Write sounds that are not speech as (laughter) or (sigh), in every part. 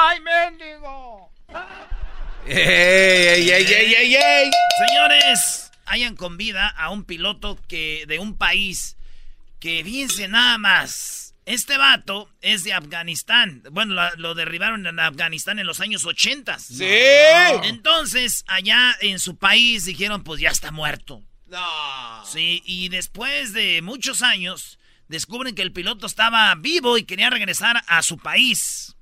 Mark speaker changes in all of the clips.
Speaker 1: ¡Ay, mendigo!
Speaker 2: ¡Ey, ey, ey, ey, ey, ey!
Speaker 1: Señores, hayan con vida a un piloto que de un país que fíjense nada más. Este vato es de Afganistán. Bueno, lo, lo derribaron en Afganistán en los años 80.
Speaker 2: ¡Sí!
Speaker 1: Entonces, allá en su país dijeron, pues ya está muerto.
Speaker 2: No.
Speaker 1: Sí, y después de muchos años, descubren que el piloto estaba vivo y quería regresar a su país.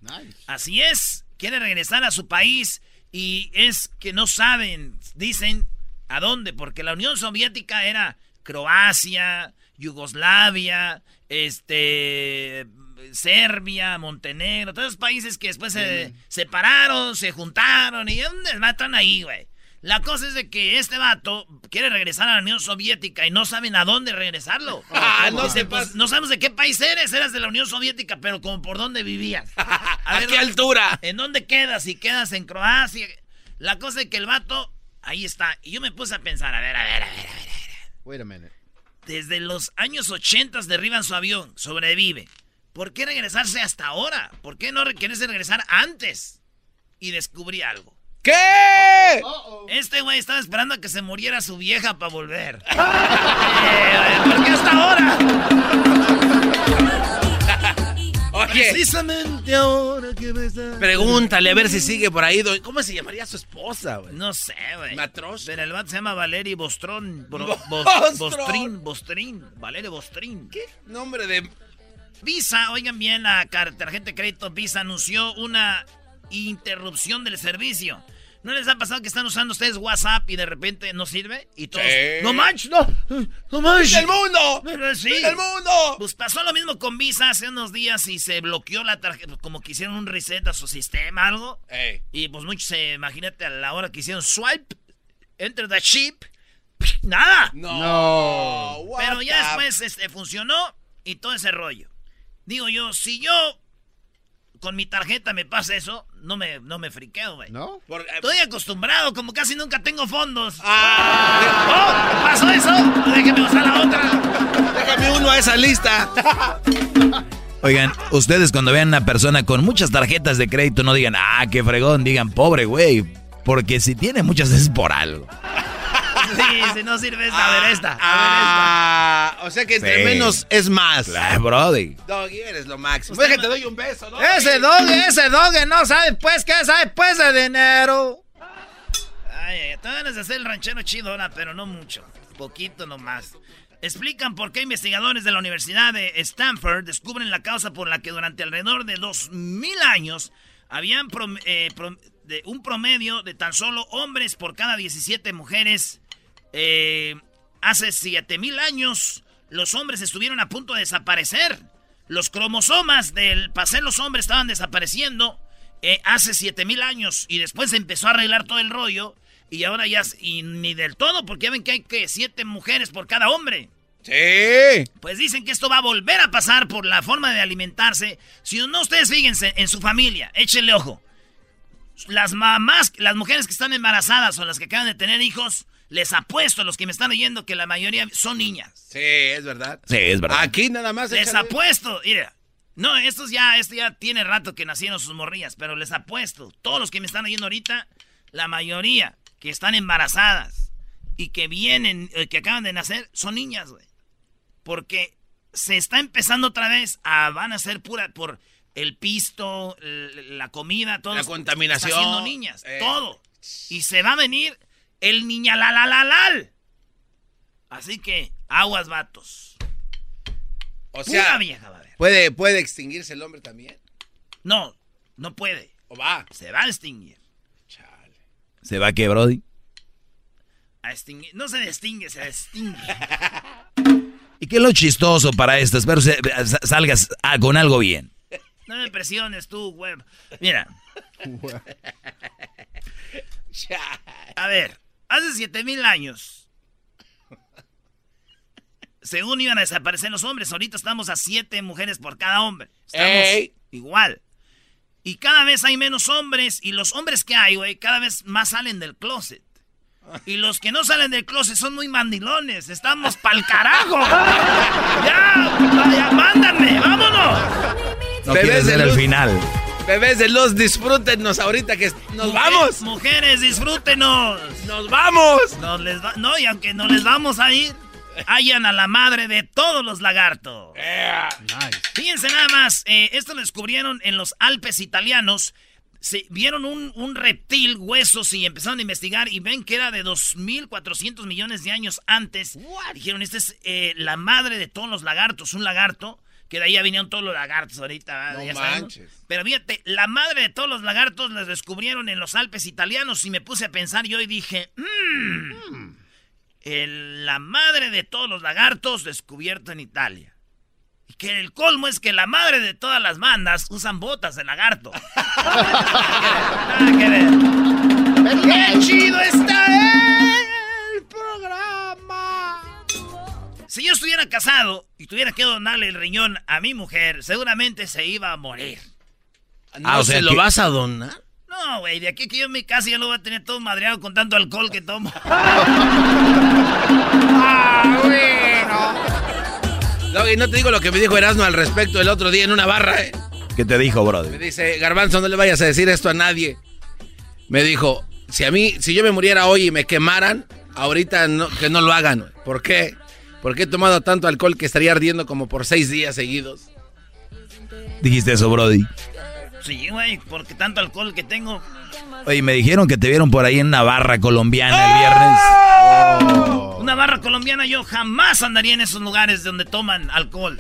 Speaker 1: Así es, quiere regresar a su país y es que no saben, dicen, a dónde, porque la Unión Soviética era Croacia, Yugoslavia, este, Serbia, Montenegro, todos esos países que después se separaron, se juntaron y ¿dónde matan ahí, güey? La cosa es de que este vato quiere regresar a la Unión Soviética y no saben a dónde regresarlo. (laughs)
Speaker 2: Ah, no se
Speaker 1: pues, no sabemos de qué país eres, eras de la Unión Soviética, pero como por dónde vivías. (laughs)
Speaker 2: ¿A
Speaker 1: ver,
Speaker 2: qué altura?
Speaker 1: ¿En dónde quedas? Si quedas en Croacia. La cosa es que el vato, ahí está. Y yo me puse a pensar, a ver, a ver, a ver, a ver. a ver.
Speaker 3: Wait a minute.
Speaker 1: Desde los años 80 derriban su avión, sobrevive. ¿Por qué regresarse hasta ahora? ¿Por qué no querés regresar antes? Y descubrí algo.
Speaker 2: ¿Qué?
Speaker 1: Este güey estaba esperando a que se muriera su vieja para volver. (laughs) Eh, ¿Por qué hasta ahora? (laughs)
Speaker 2: Oye,
Speaker 1: Precisamente ahora que me está...
Speaker 2: pregúntale a ver si sigue por ahí. ¿Cómo se llamaría su esposa, güey?
Speaker 1: No sé, güey.
Speaker 2: Matros.
Speaker 1: Pero el vato se llama Valery Bostrón. Bro- (laughs)
Speaker 2: Bostron.
Speaker 1: Bostrin, Bostrin. Valery Bostrin.
Speaker 2: ¿Qué nombre de...?
Speaker 1: Visa, oigan bien, la tarjeta de crédito Visa anunció una interrupción del servicio. ¿No les ha pasado que están usando ustedes WhatsApp y de repente no sirve? Y todos,
Speaker 2: Sí.
Speaker 1: no manches, no, no manches.
Speaker 2: ¡Del mundo!
Speaker 1: Sí.
Speaker 2: ¡Del mundo!
Speaker 1: Pues pasó lo mismo con Visa hace unos días y se bloqueó la tarjeta, como que hicieron un reset a su sistema, algo.
Speaker 2: Ey.
Speaker 1: Y pues muchos, eh, imagínate a la hora que hicieron swipe, enter the chip, (laughs) nada.
Speaker 2: No.
Speaker 3: No.
Speaker 1: Pero ya después este, funcionó y todo ese rollo. Digo yo, si yo con mi tarjeta me pasa eso, no me, no me friqueo, güey.
Speaker 3: ¿No?
Speaker 2: Por- eh,
Speaker 1: Estoy acostumbrado, como casi nunca tengo fondos.
Speaker 2: Ah,
Speaker 1: ¡Oh! ¿Pasó eso? Déjeme usar la otra.
Speaker 2: déjame uno a esa lista. (laughs)
Speaker 4: Oigan, ustedes cuando vean a una persona con muchas tarjetas de crédito no digan, ah, qué fregón, digan, pobre güey. Porque si tiene muchas es por algo.
Speaker 1: Sí, si no sirve esta, a ver esta. A ver
Speaker 2: Ah, o sea que entre
Speaker 4: Sí.
Speaker 2: menos es más.
Speaker 4: Claro, brody.
Speaker 2: Doggy, eres lo máximo.
Speaker 1: Ma-
Speaker 2: te doy un beso, ¿no?
Speaker 1: esta. ese doge no sabe pues qué sabe pues de dinero. Ay, ay, te ganas de hacer el ranchero chido ahora, pero no mucho. Poquito nomás. Explican por qué investigadores de la Universidad de Stanford descubren la causa por la que durante alrededor de 2000 años habían prom- eh, prom- de un promedio de tan solo hombres por cada 17 mujeres. Eh, hace 7000 años los hombres estuvieron a punto de desaparecer. Los cromosomas del ser los hombres estaban desapareciendo eh, hace 7000 años y después se empezó a arreglar todo el rollo y ahora ya y ni del todo porque ya ven que hay que siete mujeres por cada hombre.
Speaker 2: Sí.
Speaker 1: Pues dicen que esto va a volver a pasar por la forma de alimentarse. Si no, ustedes fíjense en su familia, échenle ojo. Las mamás, las mujeres que están embarazadas o las que acaban de tener hijos, les apuesto a los que me están oyendo que la mayoría son niñas.
Speaker 2: Sí, es verdad.
Speaker 4: Sí, es verdad.
Speaker 2: Aquí nada más.
Speaker 1: Les
Speaker 2: échale.
Speaker 1: apuesto, mira. No, estos ya, esto ya tiene rato que nacieron sus morrillas, pero les apuesto, todos los que me están oyendo ahorita, la mayoría que están embarazadas y que vienen, eh, que acaban de nacer, son niñas, güey. Porque se está empezando otra vez a, van a ser pura, por el pisto, la comida, todo.
Speaker 2: La
Speaker 1: está
Speaker 2: contaminación.
Speaker 1: haciendo niñas,
Speaker 2: Eh.
Speaker 1: todo. Y se va a venir el niña la la la lal. Así que, aguas vatos.
Speaker 2: O
Speaker 1: Pura
Speaker 2: sea,
Speaker 1: vieja va a haber.
Speaker 2: ¿puede, ¿puede extinguirse el hombre también?
Speaker 1: No, no puede.
Speaker 2: ¿O va?
Speaker 1: Se va a extinguir.
Speaker 2: Chale.
Speaker 4: ¿Se va que, Brody?
Speaker 1: A extinguir. No se distingue, se extingue. (laughs)
Speaker 4: ¿Y qué es lo chistoso para esto? Espero sa- salgas ah, con algo bien.
Speaker 1: No me presiones tú, web. Mira. (laughs) A ver, hace siete mil años. Según iban a desaparecer los hombres, ahorita estamos a siete mujeres por cada hombre. Estamos igual. Y cada vez hay menos hombres. Y los hombres que hay, güey, cada vez más salen del closet. Y los que no salen del closet son muy mandilones. Estamos pa'l carajo. (laughs) ya, ya, mándame, vámonos.
Speaker 4: No Bebés de luz, final.
Speaker 2: Bebés de luz, disfrútenos ahorita que nos vamos.
Speaker 1: Mujeres, disfrútenos.
Speaker 2: Nos vamos.
Speaker 1: les no, y aunque no les vamos a ir, hallan a la madre de todos los lagartos. Fíjense nada más, eh, esto lo descubrieron en los Alpes italianos se vieron un, reptil, huesos y empezaron a investigar y ven que era de 2.400 millones de años antes. Dijeron, esta es eh, la madre de todos los lagartos, un lagarto, que de ahí ya vinieron todos los lagartos ahorita. No manches. Pero fíjate, la madre de todos los lagartos la descubrieron en los Alpes italianos y me puse a pensar yo y dije, mmm, la madre de todos los lagartos descubierto en Italia. Y que el colmo es que la madre de todas las bandas usan botas de lagarto. (laughs) Nada que ver. ¡Qué chido está el Si yo estuviera casado y tuviera que donarle el riñón a mi mujer, seguramente se iba a morir.
Speaker 2: ah, o sea, ¿lo vas a donar?
Speaker 1: No, güey, de aquí que yo en mi casa ya lo voy a tener todo madreado con tanto alcohol que tomo. (laughs)
Speaker 2: ah, bueno y no te digo lo que me dijo Erasmo al respecto el otro día en una barra, ¿eh?
Speaker 4: ¿Qué te dijo, brother?
Speaker 2: Me dice, Garbanzo, no le vayas a decir esto a nadie. Me dijo, si a mí, si yo me muriera hoy y me quemaran, ahorita que no lo hagan. ¿Por qué? Porque he tomado tanto alcohol que estaría ardiendo como por seis días seguidos.
Speaker 4: Dijiste eso, Brody.
Speaker 1: Sí, güey, porque tanto alcohol que tengo.
Speaker 4: Oye, me dijeron que te vieron por ahí en una barra colombiana el viernes.
Speaker 1: ¡Oh! Una barra colombiana, yo jamás andaría en esos lugares donde toman alcohol.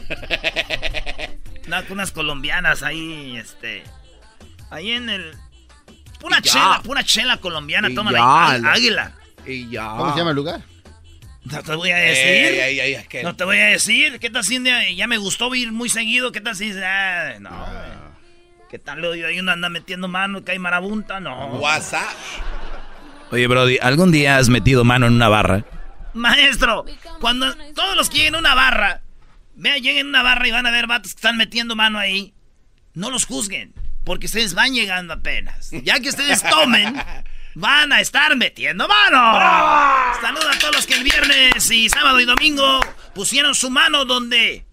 Speaker 1: (laughs) unas colombianas ahí, este. Ahí en el. Pura chela, pura chela colombiana, toman ahí. Águila.
Speaker 2: Y ya.
Speaker 3: ¿Cómo se llama el lugar?
Speaker 1: No te voy a decir. no te voy a decir. ¿Qué tal si ya me gustó ir muy seguido? ¿Qué tal si ah, no, ah. ¿Qué tal le Hay uno anda metiendo mano que hay marabunta, no.
Speaker 2: WhatsApp.
Speaker 4: Oye, Brody, ¿algún día has metido mano en una barra?
Speaker 1: Maestro, cuando todos los que lleguen a una barra, vean, lleguen a una barra y van a ver vatos que están metiendo mano ahí, no los juzguen, porque ustedes van llegando apenas. Ya que ustedes tomen, (laughs) van a estar metiendo mano. Saludos a todos los que el viernes y sábado y domingo pusieron su mano donde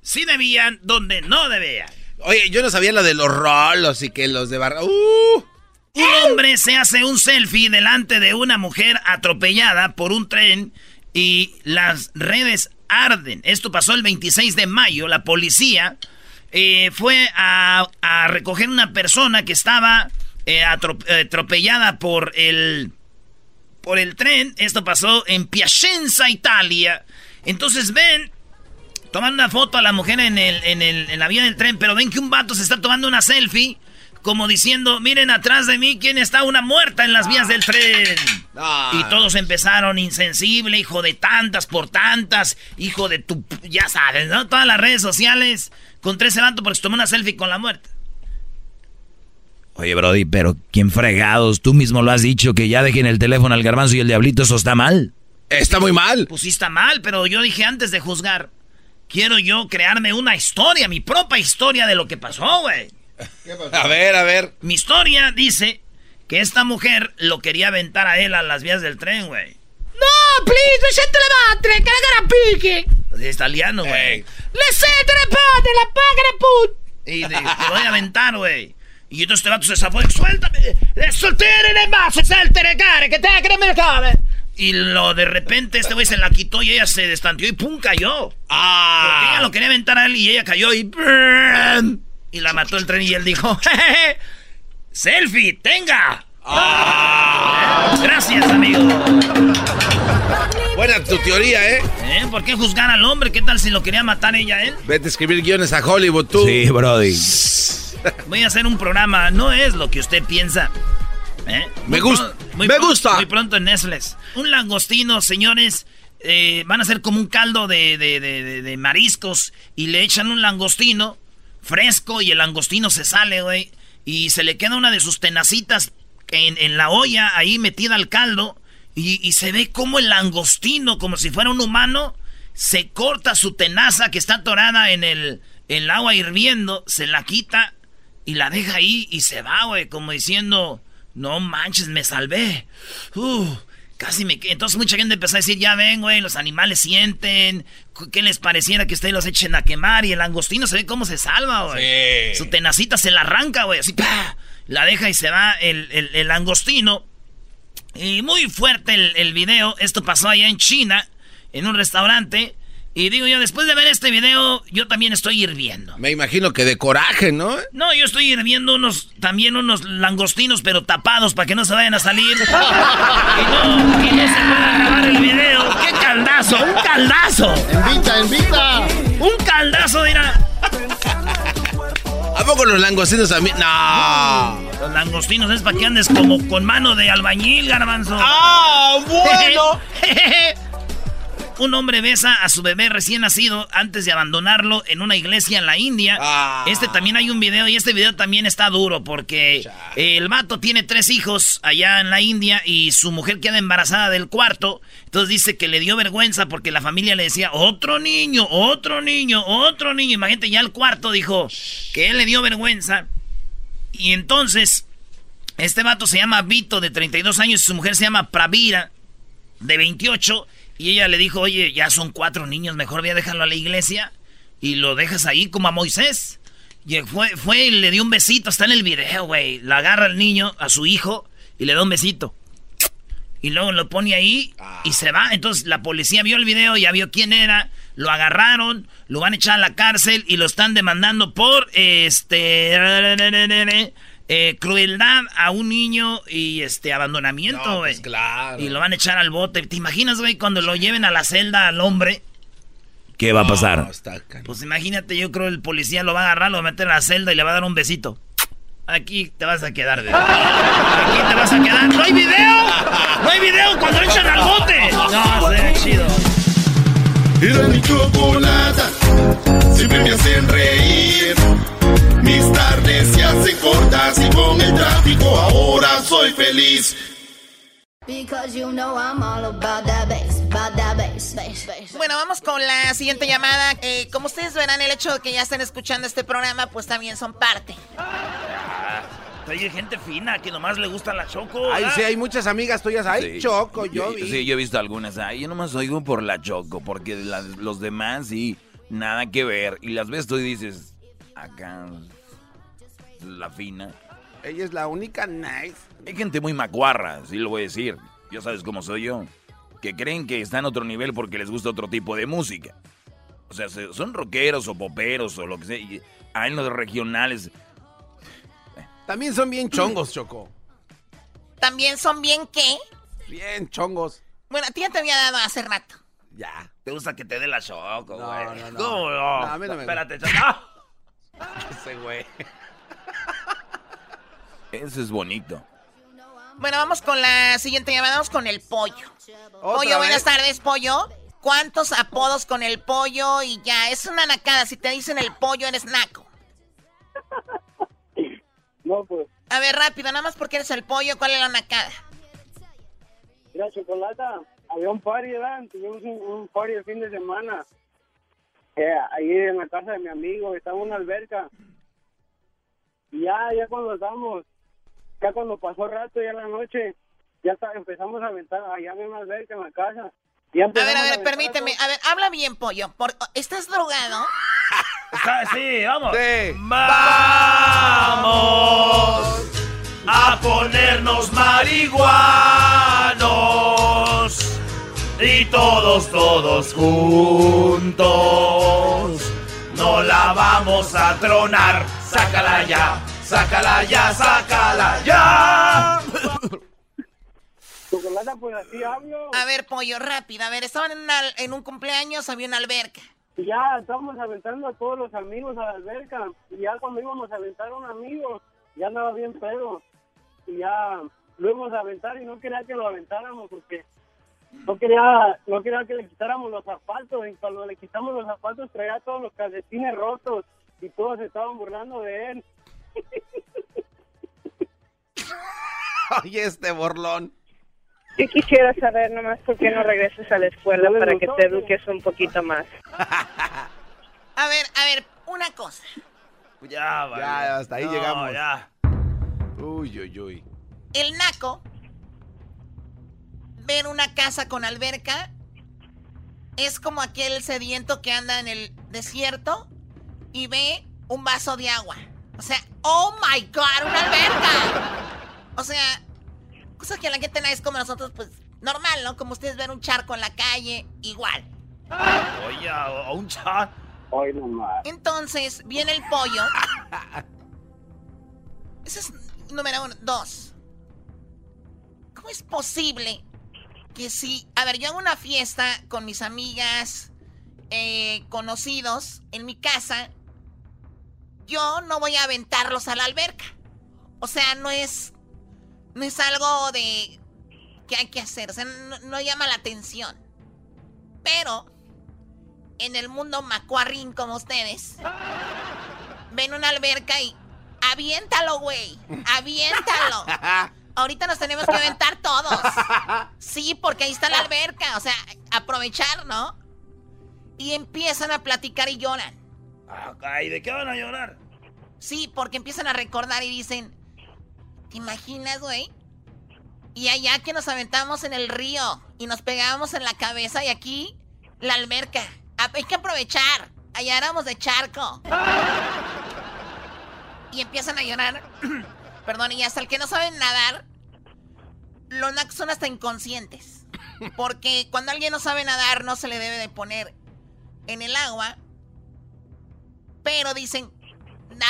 Speaker 1: sí debían, donde no debían.
Speaker 2: Oye, yo no sabía lo de los rolos y que los de barra. ¡Uh!
Speaker 1: Un hombre se hace un selfie delante de una mujer atropellada por un tren y las redes arden. Esto pasó el 26 de mayo. La policía eh, fue a, recoger una persona que estaba eh, atropellada por el, por el tren. Esto pasó en Piacenza, Italia. Entonces ven toman una foto a la mujer en, el, en, el, en la vía del tren, pero ven que un vato se está tomando una selfie, como diciendo, miren atrás de mí quién está una muerta en las vías del tren. Y todos empezaron insensible, hijo de tantas por tantas, hijo de tu... Ya sabes, ¿no? Todas las redes sociales con tres vato porque se tomó una selfie con la muerte.
Speaker 4: Oye, Brody, pero ¿quién fregados? Tú mismo lo has dicho, que ya dejen el teléfono al garbanzo y el diablito, eso está mal.
Speaker 2: Está muy mal.
Speaker 1: Pues sí está mal, pero yo dije antes de juzgar, quiero yo crearme una historia, mi propia historia de lo que pasó, güey.
Speaker 2: A ver, a ver.
Speaker 1: Mi historia dice que esta mujer lo quería aventar a él a las vías del tren, güey.
Speaker 5: No, please, le siete la madre, que la pique.
Speaker 1: Es italiano, güey.
Speaker 5: Le siete la padre, la paga put.
Speaker 1: Y te voy a aventar, güey. Y entonces este vato se zafó y suéltame. Soltere le más, saltere care, que te que me cabe. Y lo de repente este güey se la quitó y ella se destanteó y ¡pum! cayó. Ah. Porque ella lo quería aventar a él y ella cayó y Y la mató el tren y él dijo, (laughs) ¡Selfie! ¡Tenga! Ah. Gracias, amigo.
Speaker 2: Buena tu teoría, ¿eh?
Speaker 1: ¿eh? ¿Por qué juzgar al hombre? ¿Qué tal si lo quería matar ella él?
Speaker 2: Vete a escribir guiones a Hollywood, tú.
Speaker 4: Sí, Brody.
Speaker 1: Voy a hacer un programa. No es lo que usted piensa.
Speaker 2: ¿Eh? Me gusta. me gusta.
Speaker 1: Muy pronto en Netflix. Un langostino, señores. Eh, van a ser como un caldo de, mariscos y le echan un langostino fresco y el langostino se sale, güey. Y se le queda una de sus tenacitas en, en la olla ahí metida al caldo. Y, y, se ve como el langostino, como si fuera un humano, se corta su tenaza que está atorada en el, en el agua hirviendo, se la quita y la deja ahí y se va, güey, como diciendo, no manches, me salvé. Uh, casi me... Entonces mucha gente empezó a decir, ya ven, güey, los animales sienten, ¿qué les pareciera que ustedes los echen a quemar? Y el langostino se ve cómo se salva, güey. Su tenacita se la arranca, güey, así, ¡pah! La deja y se va el, el, el langostino. Y muy fuerte el, el video. Esto pasó allá en China, en un restaurante. Y digo yo, después de ver este video, yo también estoy hirviendo.
Speaker 2: Me imagino que de coraje, ¿no?
Speaker 1: No, yo estoy hirviendo unos, también unos langostinos, pero tapados para que no se vayan a salir. (laughs) y, no, y no se pueda grabar el video. ¡Qué caldazo! ¡Un caldazo!
Speaker 6: ¡Invita, invita!
Speaker 1: ¡Un caldazo, mira!
Speaker 2: ¿A poco los langostinos también? ¡No!
Speaker 1: Los langostinos es para que andes como con mano de albañil, garbanzo.
Speaker 2: ¡Ah, bueno! (laughs)
Speaker 1: Un hombre besa a su bebé recién nacido antes de abandonarlo en una iglesia en la India.
Speaker 2: Ah.
Speaker 1: Este también hay un video y este video también está duro porque el vato tiene tres hijos allá en la India y su mujer queda embarazada del cuarto. Entonces dice que le dio vergüenza porque la familia le decía, otro niño, otro niño, otro niño. Imagínate, ya el cuarto dijo que él le dio vergüenza. Y entonces, este vato se llama Vito de 32 años y su mujer se llama Pravira de 28. Y ella le dijo, oye, ya son cuatro niños, mejor voy a dejarlo a la iglesia y lo dejas ahí como a Moisés. Y fue, fue y le dio un besito, está en el video, güey. La agarra al niño, a su hijo, y le da un besito. Y luego lo pone ahí y se va. Entonces la policía vio el video, ya vio quién era, lo agarraron, lo van a echar a la cárcel y lo están demandando por este eh, crueldad a un niño y este abandonamiento,
Speaker 2: No,
Speaker 1: güey.
Speaker 2: pues claro.
Speaker 1: Y lo van a echar al bote. ¿Te imaginas, güey, cuando lo lleven a la celda al hombre?
Speaker 4: ¿Qué va a pasar?
Speaker 2: No, está can-
Speaker 1: Pues imagínate, yo creo el policía lo va a agarrar, lo va a meter a la celda y le va a dar un besito. Aquí te vas a quedar, bebé. Aquí te vas a quedar. ¡No hay video! ¡No hay video cuando lo echan al bote! No, se ve chido.
Speaker 6: Era mi chocolata, siempre me hacen reír. Mis tardes se hacen cortas y con el tráfico ahora soy feliz.
Speaker 3: Because you know I'm all about that bass, about that bass, bass, bass.
Speaker 7: Bueno, vamos con la siguiente llamada. Eh, como ustedes verán, el hecho de que ya estén escuchando este programa, pues también son parte.
Speaker 1: Hay gente fina que nomás le gusta la choco.
Speaker 2: Ay, sí, hay muchas amigas tuyas. Ay,
Speaker 4: Sí.
Speaker 2: Choco, yo vi.
Speaker 4: Sí, yo he visto algunas. Ay, yo nomás oigo por la Choco, porque las- los demás sí, nada que ver. Y las ves tú y dices, acá, la fina.
Speaker 2: Ella es la única nice.
Speaker 4: Hay gente muy macuarra, sí lo voy a decir. Ya sabes cómo soy yo. Que creen que está en otro nivel porque les gusta otro tipo de música. O sea, se- son rockeros o poperos o lo que sea. Y hay en los regionales.
Speaker 2: También son bien chongos, Choco.
Speaker 7: También son bien qué.
Speaker 2: Bien chongos.
Speaker 7: Bueno, a ti ya te había dado hace rato.
Speaker 2: Ya.
Speaker 1: ¿Te gusta que te dé la choco,
Speaker 2: No,
Speaker 1: güey?
Speaker 2: no, no.
Speaker 1: ¿Cómo
Speaker 2: No, a mí no me
Speaker 1: Espérate, choco. (laughs)
Speaker 2: Ese güey.
Speaker 4: Eso es bonito.
Speaker 7: Bueno, vamos con la siguiente llamada. Vamos con el pollo.
Speaker 2: ¿Otra
Speaker 7: Pollo, buenas tardes, pollo. ¿Cuántos apodos con el pollo? Y ya, es una nacada. Si te dicen el pollo, eres naco. (laughs)
Speaker 8: No, pues,
Speaker 7: A ver, rápido, nada más porque eres el pollo, ¿cuál es la nacada?
Speaker 8: mira, Chocolata, había un party, ¿verdad? Tuvimos un, un party el fin de semana. Eh, ahí en la casa de mi amigo, estaba una alberca. Y ya, ya cuando estábamos, ya cuando pasó rato, ya en la noche, ya está- empezamos a aventar allá en una alberca en la casa.
Speaker 7: A ver, a ver, permíteme.
Speaker 8: todo.
Speaker 7: A ver, habla bien, pollo. Por- ¿Estás drogado?
Speaker 1: Está- sí, vamos.
Speaker 2: Sí.
Speaker 1: Vamos a ponernos marihuanos y todos, todos juntos no la vamos a tronar. Sácala ya, sácala ya, sácala ya.
Speaker 8: Pues así hablo.
Speaker 7: A ver, pollo, rápido. A ver, estaban en, una- en un cumpleaños, había una alberca.
Speaker 8: Y ya estábamos aventando a todos los amigos a la alberca. Y ya cuando íbamos a aventar a un amigo, ya andaba bien pedo. Y ya lo íbamos a aventar y no quería que lo aventáramos porque no quería, no quería que le quitáramos los zapatos. Y cuando le quitamos los zapatos traía todos los calcetines rotos. y todos se estaban burlando de él. (laughs)
Speaker 2: Oye, este borlón.
Speaker 9: Yo quisiera saber nomás por qué no regresas a la escuela para que te eduques un poquito más. (laughs)
Speaker 7: A ver, a ver, una cosa.
Speaker 4: Ya, vale.
Speaker 2: Ya, hasta ahí
Speaker 4: No,
Speaker 2: llegamos.
Speaker 4: ya.
Speaker 2: Uy, uy, uy.
Speaker 7: El naco ver una casa con alberca es como aquel sediento que anda en el desierto y ve un vaso de agua. O sea, oh my god, una alberca. O sea, cosas que la gente no es como nosotros, pues normal, ¿no? Como ustedes ven un charco en la calle, igual.
Speaker 4: Oye, a un
Speaker 8: nomás.
Speaker 7: Entonces, viene el pollo. Ese es número uno. Dos. ¿Cómo es posible que si... A ver, yo hago una fiesta con mis amigas, eh, conocidos, en mi casa, yo no voy a aventarlos a la alberca. O sea, no es... No es algo de... que hay que hacer. O sea, no, llama la atención. Pero en el mundo macuarrín como ustedes, ven una alberca y aviéntalo, güey. Aviéntalo. (laughs) Ahorita nos tenemos que aventar todos. Sí, porque ahí está la alberca. O sea, aprovechar, ¿no? Y empiezan a platicar y lloran.
Speaker 4: ¿Y de qué van a llorar?
Speaker 7: Sí, porque empiezan a recordar y dicen, ¿te imaginas, güey? Y allá que nos aventamos en el río y nos pegábamos en la cabeza y aquí la alberca. Ah, Hay que aprovechar. Allá éramos de charco. (laughs) Y empiezan a llorar. Perdón, y hasta el que no saben nadar, los nacos son hasta inconscientes. Porque cuando alguien no sabe nadar, no se le debe de poner en el agua. Pero dicen,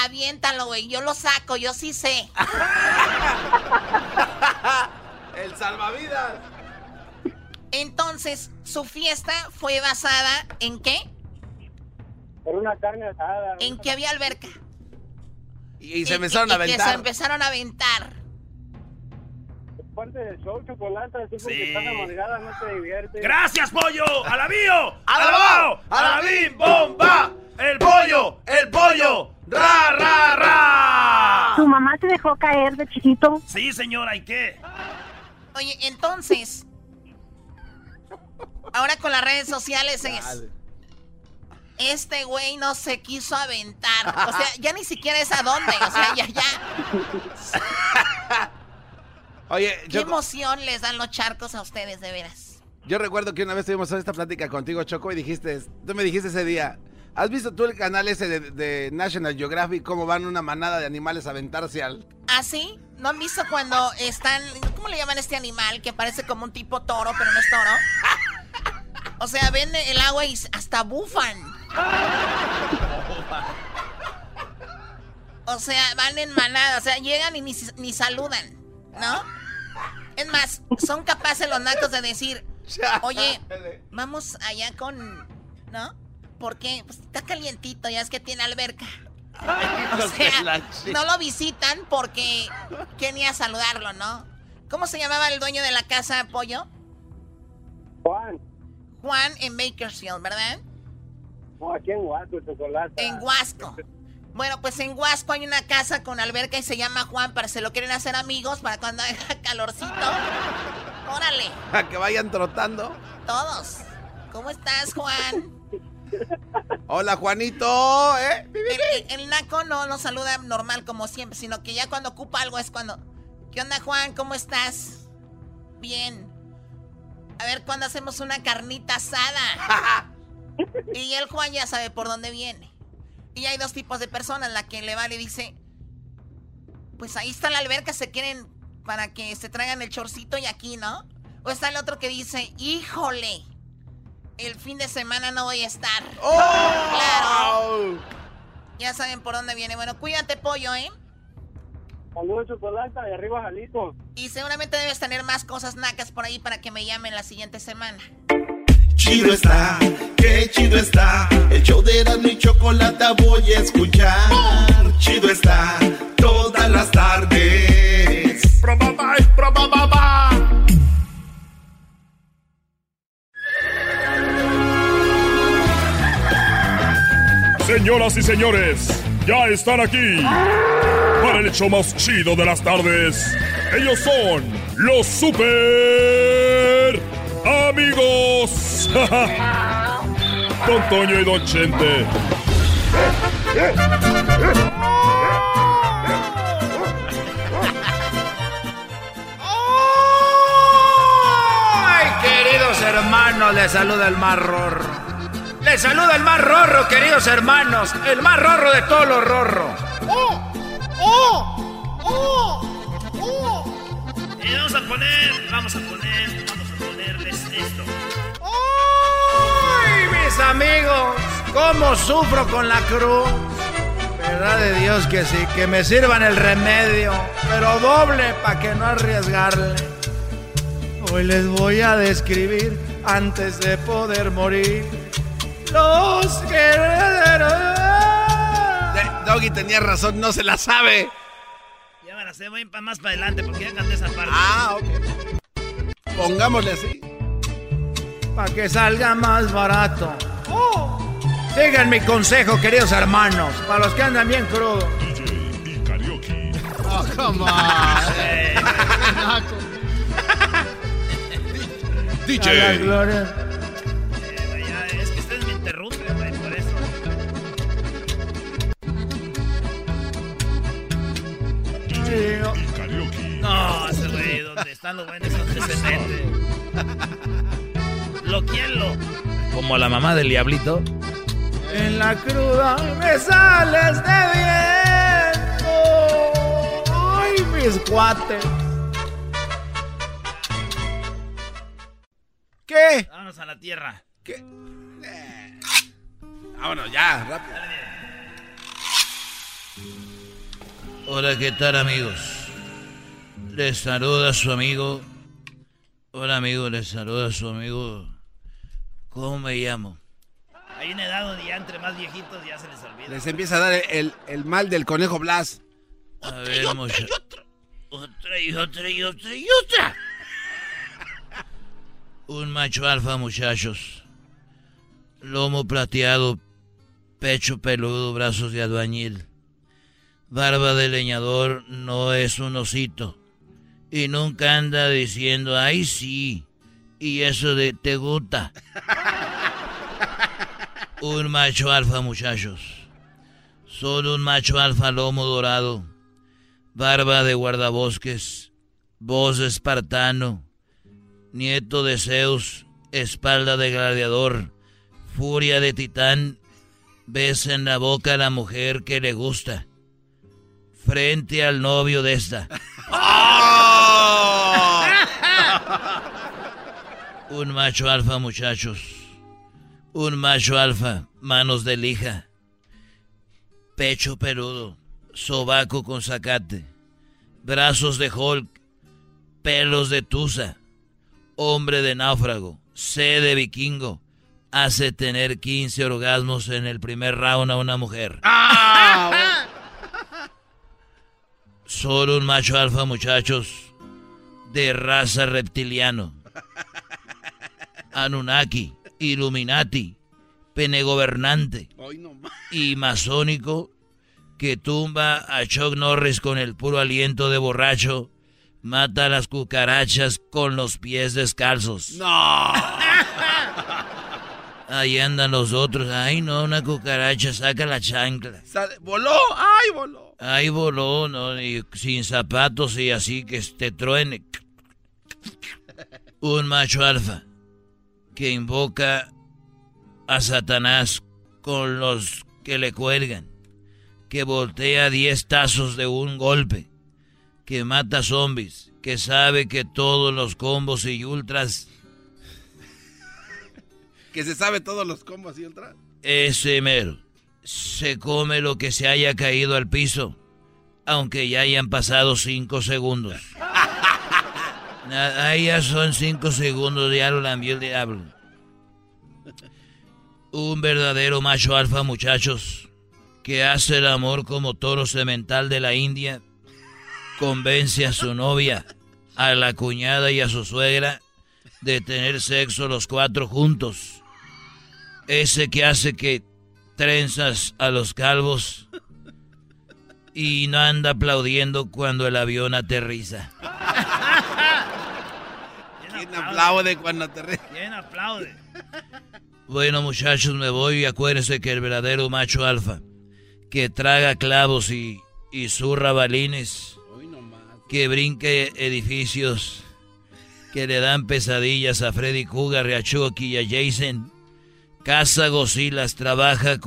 Speaker 7: aviéntalo, güey. Yo lo saco, yo sí sé. (laughs)
Speaker 2: El salvavidas.
Speaker 7: Entonces, su fiesta fue basada en qué?
Speaker 8: Era una carne asada.
Speaker 7: En que había alberca.
Speaker 2: Y, y se empezaron a
Speaker 7: y que se
Speaker 2: aventar.
Speaker 7: empezaron a aventar.
Speaker 8: Parte del show, chocolate. Así porque estás amargada, no te diviertes.
Speaker 4: ¡Gracias, pollo! ¡Alabío!
Speaker 2: ¡Alabao!
Speaker 4: ¡Alabín! ¡Bomba! ¡El pollo! ¡El pollo! ¡Ra, ra, ra!
Speaker 9: ¿Tu mamá te dejó caer de chiquito?
Speaker 4: Sí, señora, ¿y qué?
Speaker 7: Oye, entonces. Ahora con las redes sociales es. Este güey no se quiso aventar. (laughs) O sea, ya ni siquiera es a dónde. O sea, ya, ya. (laughs)
Speaker 2: Oye,
Speaker 7: ¿Qué emoción les dan los charcos a ustedes, de veras?
Speaker 2: yo recuerdo que una vez tuvimos esta plática contigo, Choco, y dijiste, tú me dijiste ese día, ¿has visto tú el canal ese de, de National Geographic, cómo van una manada de animales a aventarse al...
Speaker 7: ¿Ah, sí? ¿No han visto cuando están. ¿Cómo le llaman a este animal? Que parece como un tipo toro, pero no es toro. (laughs) O sea, ven el agua y hasta bufan. O sea, van en manada. O sea, llegan y ni, ni saludan, ¿no? Es más, son capaces los nacos de decir, oye, vamos allá con. ¿No? Porque pues, está calientito, ya es que tiene alberca. O sea, no lo visitan porque quería saludarlo, ¿no? ¿Cómo se llamaba el dueño de la casa, Pollo?
Speaker 8: Juan.
Speaker 7: Juan en Bakersfield, ¿verdad?
Speaker 8: No, aquí en Huasco, chocolate.
Speaker 7: En Huasco. Bueno, pues en Huasco hay una casa con alberca y se llama Juan para se lo quieren hacer amigos para cuando haga calorcito. (laughs) Órale,
Speaker 2: A que vayan trotando.
Speaker 7: todos. ¿Cómo estás, Juan?
Speaker 2: Hola, Juanito, ¿eh?
Speaker 7: El, el- el naco no nos saluda normal como siempre, sino que ya cuando ocupa algo es cuando... ¿Qué onda, Juan? ¿Cómo estás? Bien. A ver, ¿cuándo hacemos una carnita asada? (laughs) y el Juan ya sabe por dónde viene. Y hay dos tipos de personas, la que le vale y dice, pues ahí está la alberca, se quieren para que se traigan el chorcito y aquí, ¿no? O está el otro que dice, híjole, el fin de semana no voy a estar. Claro. Ya saben por dónde viene. Bueno, cuídate, pollo, ¿eh?
Speaker 8: Saludos, chocolate, y arriba Jalito.
Speaker 7: Y seguramente debes tener más cosas nacas por ahí para que me llamen la siguiente semana.
Speaker 6: Chido está, qué chido está. El show de Erasmo y Chocolata voy a escuchar. Chido está, todas las tardes.
Speaker 10: Señoras y señores, ya están aquí para el hecho más chido de las tardes. Ellos son los super amigos. Don (laughs) Toño y Don Chente.
Speaker 1: ¡Ay, queridos hermanos! Les saluda el más rorro. Les saluda el más rorro, queridos hermanos. El más rorro de todos los rorros. ¡Oh! ¡Oh! ¡Oh! ¡Oh! Y vamos a poner, vamos a poner, mis amigos! ¿Cómo sufro con la cruz? Verdad de Dios que sí, que me sirvan el remedio, pero doble para que no arriesgarle. Hoy les voy a describir antes de poder morir los guerreros.
Speaker 2: Doggy tenía razón, no se la sabe.
Speaker 1: Ya me la sé, voy más para adelante porque ya canté esa parte.
Speaker 2: Ah, ok. Pongámosle así.
Speaker 1: Para que salga más barato. Oh. Sigan mi consejo, queridos hermanos, para los que andan bien crudos.
Speaker 11: Oh, come on. (laughs)
Speaker 10: DJ.
Speaker 1: a la gloria. Eh, es que ustedes me interrumpen, güey, por eso. Digo, No, ese güey, donde están los buenos, donde (laughs) se mete. Loquienlo.
Speaker 4: Como la mamá del diablito.
Speaker 1: En la cruda me sales de viento. Ay, mis cuates.
Speaker 2: ¿Qué?
Speaker 1: Vámonos a la tierra.
Speaker 2: ¿Qué? Eh. Vámonos, ya, rápido.
Speaker 12: Hola, ¿qué tal amigos? Les saluda su amigo. Hola amigo, les saluda su amigo. ¿Cómo me llamo?
Speaker 1: Hay una edad donde ya entre más viejitos ya se les olvida.
Speaker 2: Les empieza a dar el, el mal del conejo Blas.
Speaker 12: A ver, mucha- Otra y otra y otra y otra. Un macho alfa, muchachos. Lomo plateado, pecho peludo, brazos de albañil. Barba de leñador no es un osito. Y nunca anda diciendo, ay sí. Y eso de te gusta. Un macho alfa, muchachos. Solo un macho alfa lomo dorado. Barba de guardabosques. Voz de espartano. Nieto de Zeus. Espalda de gladiador. Furia de titán. Besa en la boca a la mujer que le gusta. Frente al novio de esta. (laughs) Un macho alfa, muchachos. Un macho alfa, manos de lija. Pecho peludo, sobaco con zacate. Brazos de Hulk, pelos de tusa. Hombre de náufrago, sed de vikingo. Hace tener 15 orgasmos en el primer round a una mujer. Solo un macho alfa, muchachos. De raza reptiliano. Anunnaki, Illuminati, penegobernante y masónico que tumba a Chuck Norris con el puro aliento de borracho, mata a las cucarachas con los pies descalzos.
Speaker 2: No. (laughs)
Speaker 12: Ahí andan los otros. Ay, no, una cucaracha, saca la chancla.
Speaker 2: Voló, ay, voló.
Speaker 12: Ahí voló, ¿no? Y sin zapatos y así que te truene. Un macho alfa que invoca a Satanás con los que le cuelgan, que voltea 10 tazos de un golpe, que mata zombies, que sabe que todos los combos y ultras, (laughs)
Speaker 2: Que se sabe todos los combos y ultra.
Speaker 12: ese mero, se come lo que se haya caído al piso, aunque ya hayan pasado 5 segundos. Ahí ya son 5 segundos, ya lo lambió el diablo. Un verdadero macho alfa, muchachos, que hace el amor como toro semental de la India, convence a su novia, a la cuñada y a su suegra de tener sexo los cuatro juntos. Ese que hace que trenzas a los calvos y no anda aplaudiendo cuando el avión aterriza.
Speaker 2: ¿Quién aplaude cuando aterriza?
Speaker 1: ¿Quién aplaude?
Speaker 12: Bueno, muchachos, me voy y acuérdense que el verdadero macho alfa, que traga clavos y, y zurra balines, que brinque edificios, que le dan pesadillas a Freddy Cougar, a Chucky y a Jason, caza gocilas, trabaja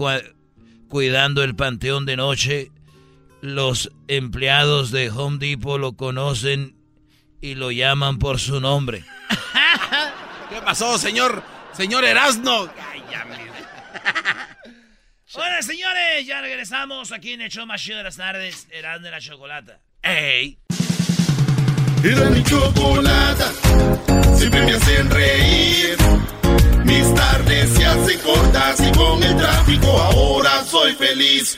Speaker 12: cuidando el panteón de noche, los empleados de Home Depot lo conocen y lo llaman por su nombre. (laughs)
Speaker 2: ¿Qué pasó, señor? Señor Erasno. Ay, ya
Speaker 1: Bueno, señores, ya regresamos aquí en el show más chido de las tardes, Erasno de la Chocolata.
Speaker 2: ¡Ey!
Speaker 6: Era mi chocolata, siempre me hacen reír. Mis tardes se hacen cortas y con el tráfico ahora soy feliz.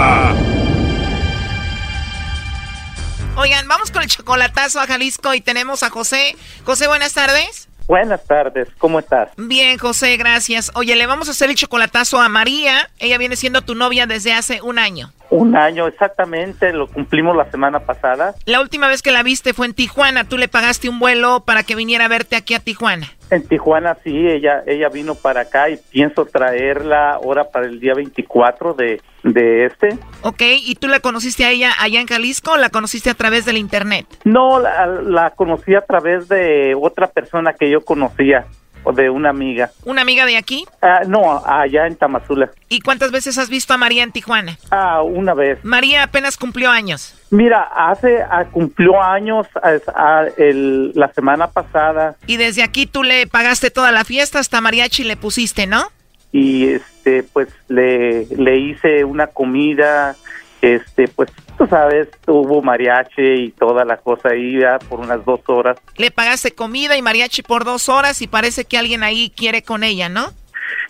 Speaker 7: Oigan, vamos con el chocolatazo a Jalisco y tenemos a José. José, buenas tardes.
Speaker 13: Buenas tardes, ¿cómo estás?
Speaker 7: Bien, José, gracias. Oye, le vamos a hacer el chocolatazo a María. Ella viene siendo tu novia desde hace un año.
Speaker 13: Un año exactamente, lo cumplimos la semana pasada.
Speaker 7: La última vez que la viste fue en Tijuana. Tú le pagaste un vuelo para que viniera a verte aquí a Tijuana.
Speaker 13: En Tijuana sí, ella ella vino para acá y pienso traerla ahora para el día 24 de, de este.
Speaker 7: Ok, ¿y tú la conociste a ella allá en Jalisco o la conociste a través del internet?
Speaker 13: No, la, la conocí a través de otra persona que yo conocía o de una amiga.
Speaker 7: ¿Una amiga de aquí?
Speaker 13: Ah, no, allá en Tamazula.
Speaker 7: ¿Y cuántas veces has visto a María en Tijuana?
Speaker 13: Ah, una vez.
Speaker 7: María apenas cumplió años.
Speaker 13: Mira, hace ah, cumplió años ah, ah, el- la semana pasada
Speaker 7: Y desde aquí tú le pagaste toda la fiesta, hasta mariachi le pusiste, ¿no?
Speaker 13: y este pues le, le hice una comida, este pues tú sabes, hubo mariachi y toda la cosa ahí ya por unas dos horas.
Speaker 7: Le pagaste comida y mariachi por dos horas y parece que alguien ahí quiere con ella, ¿no?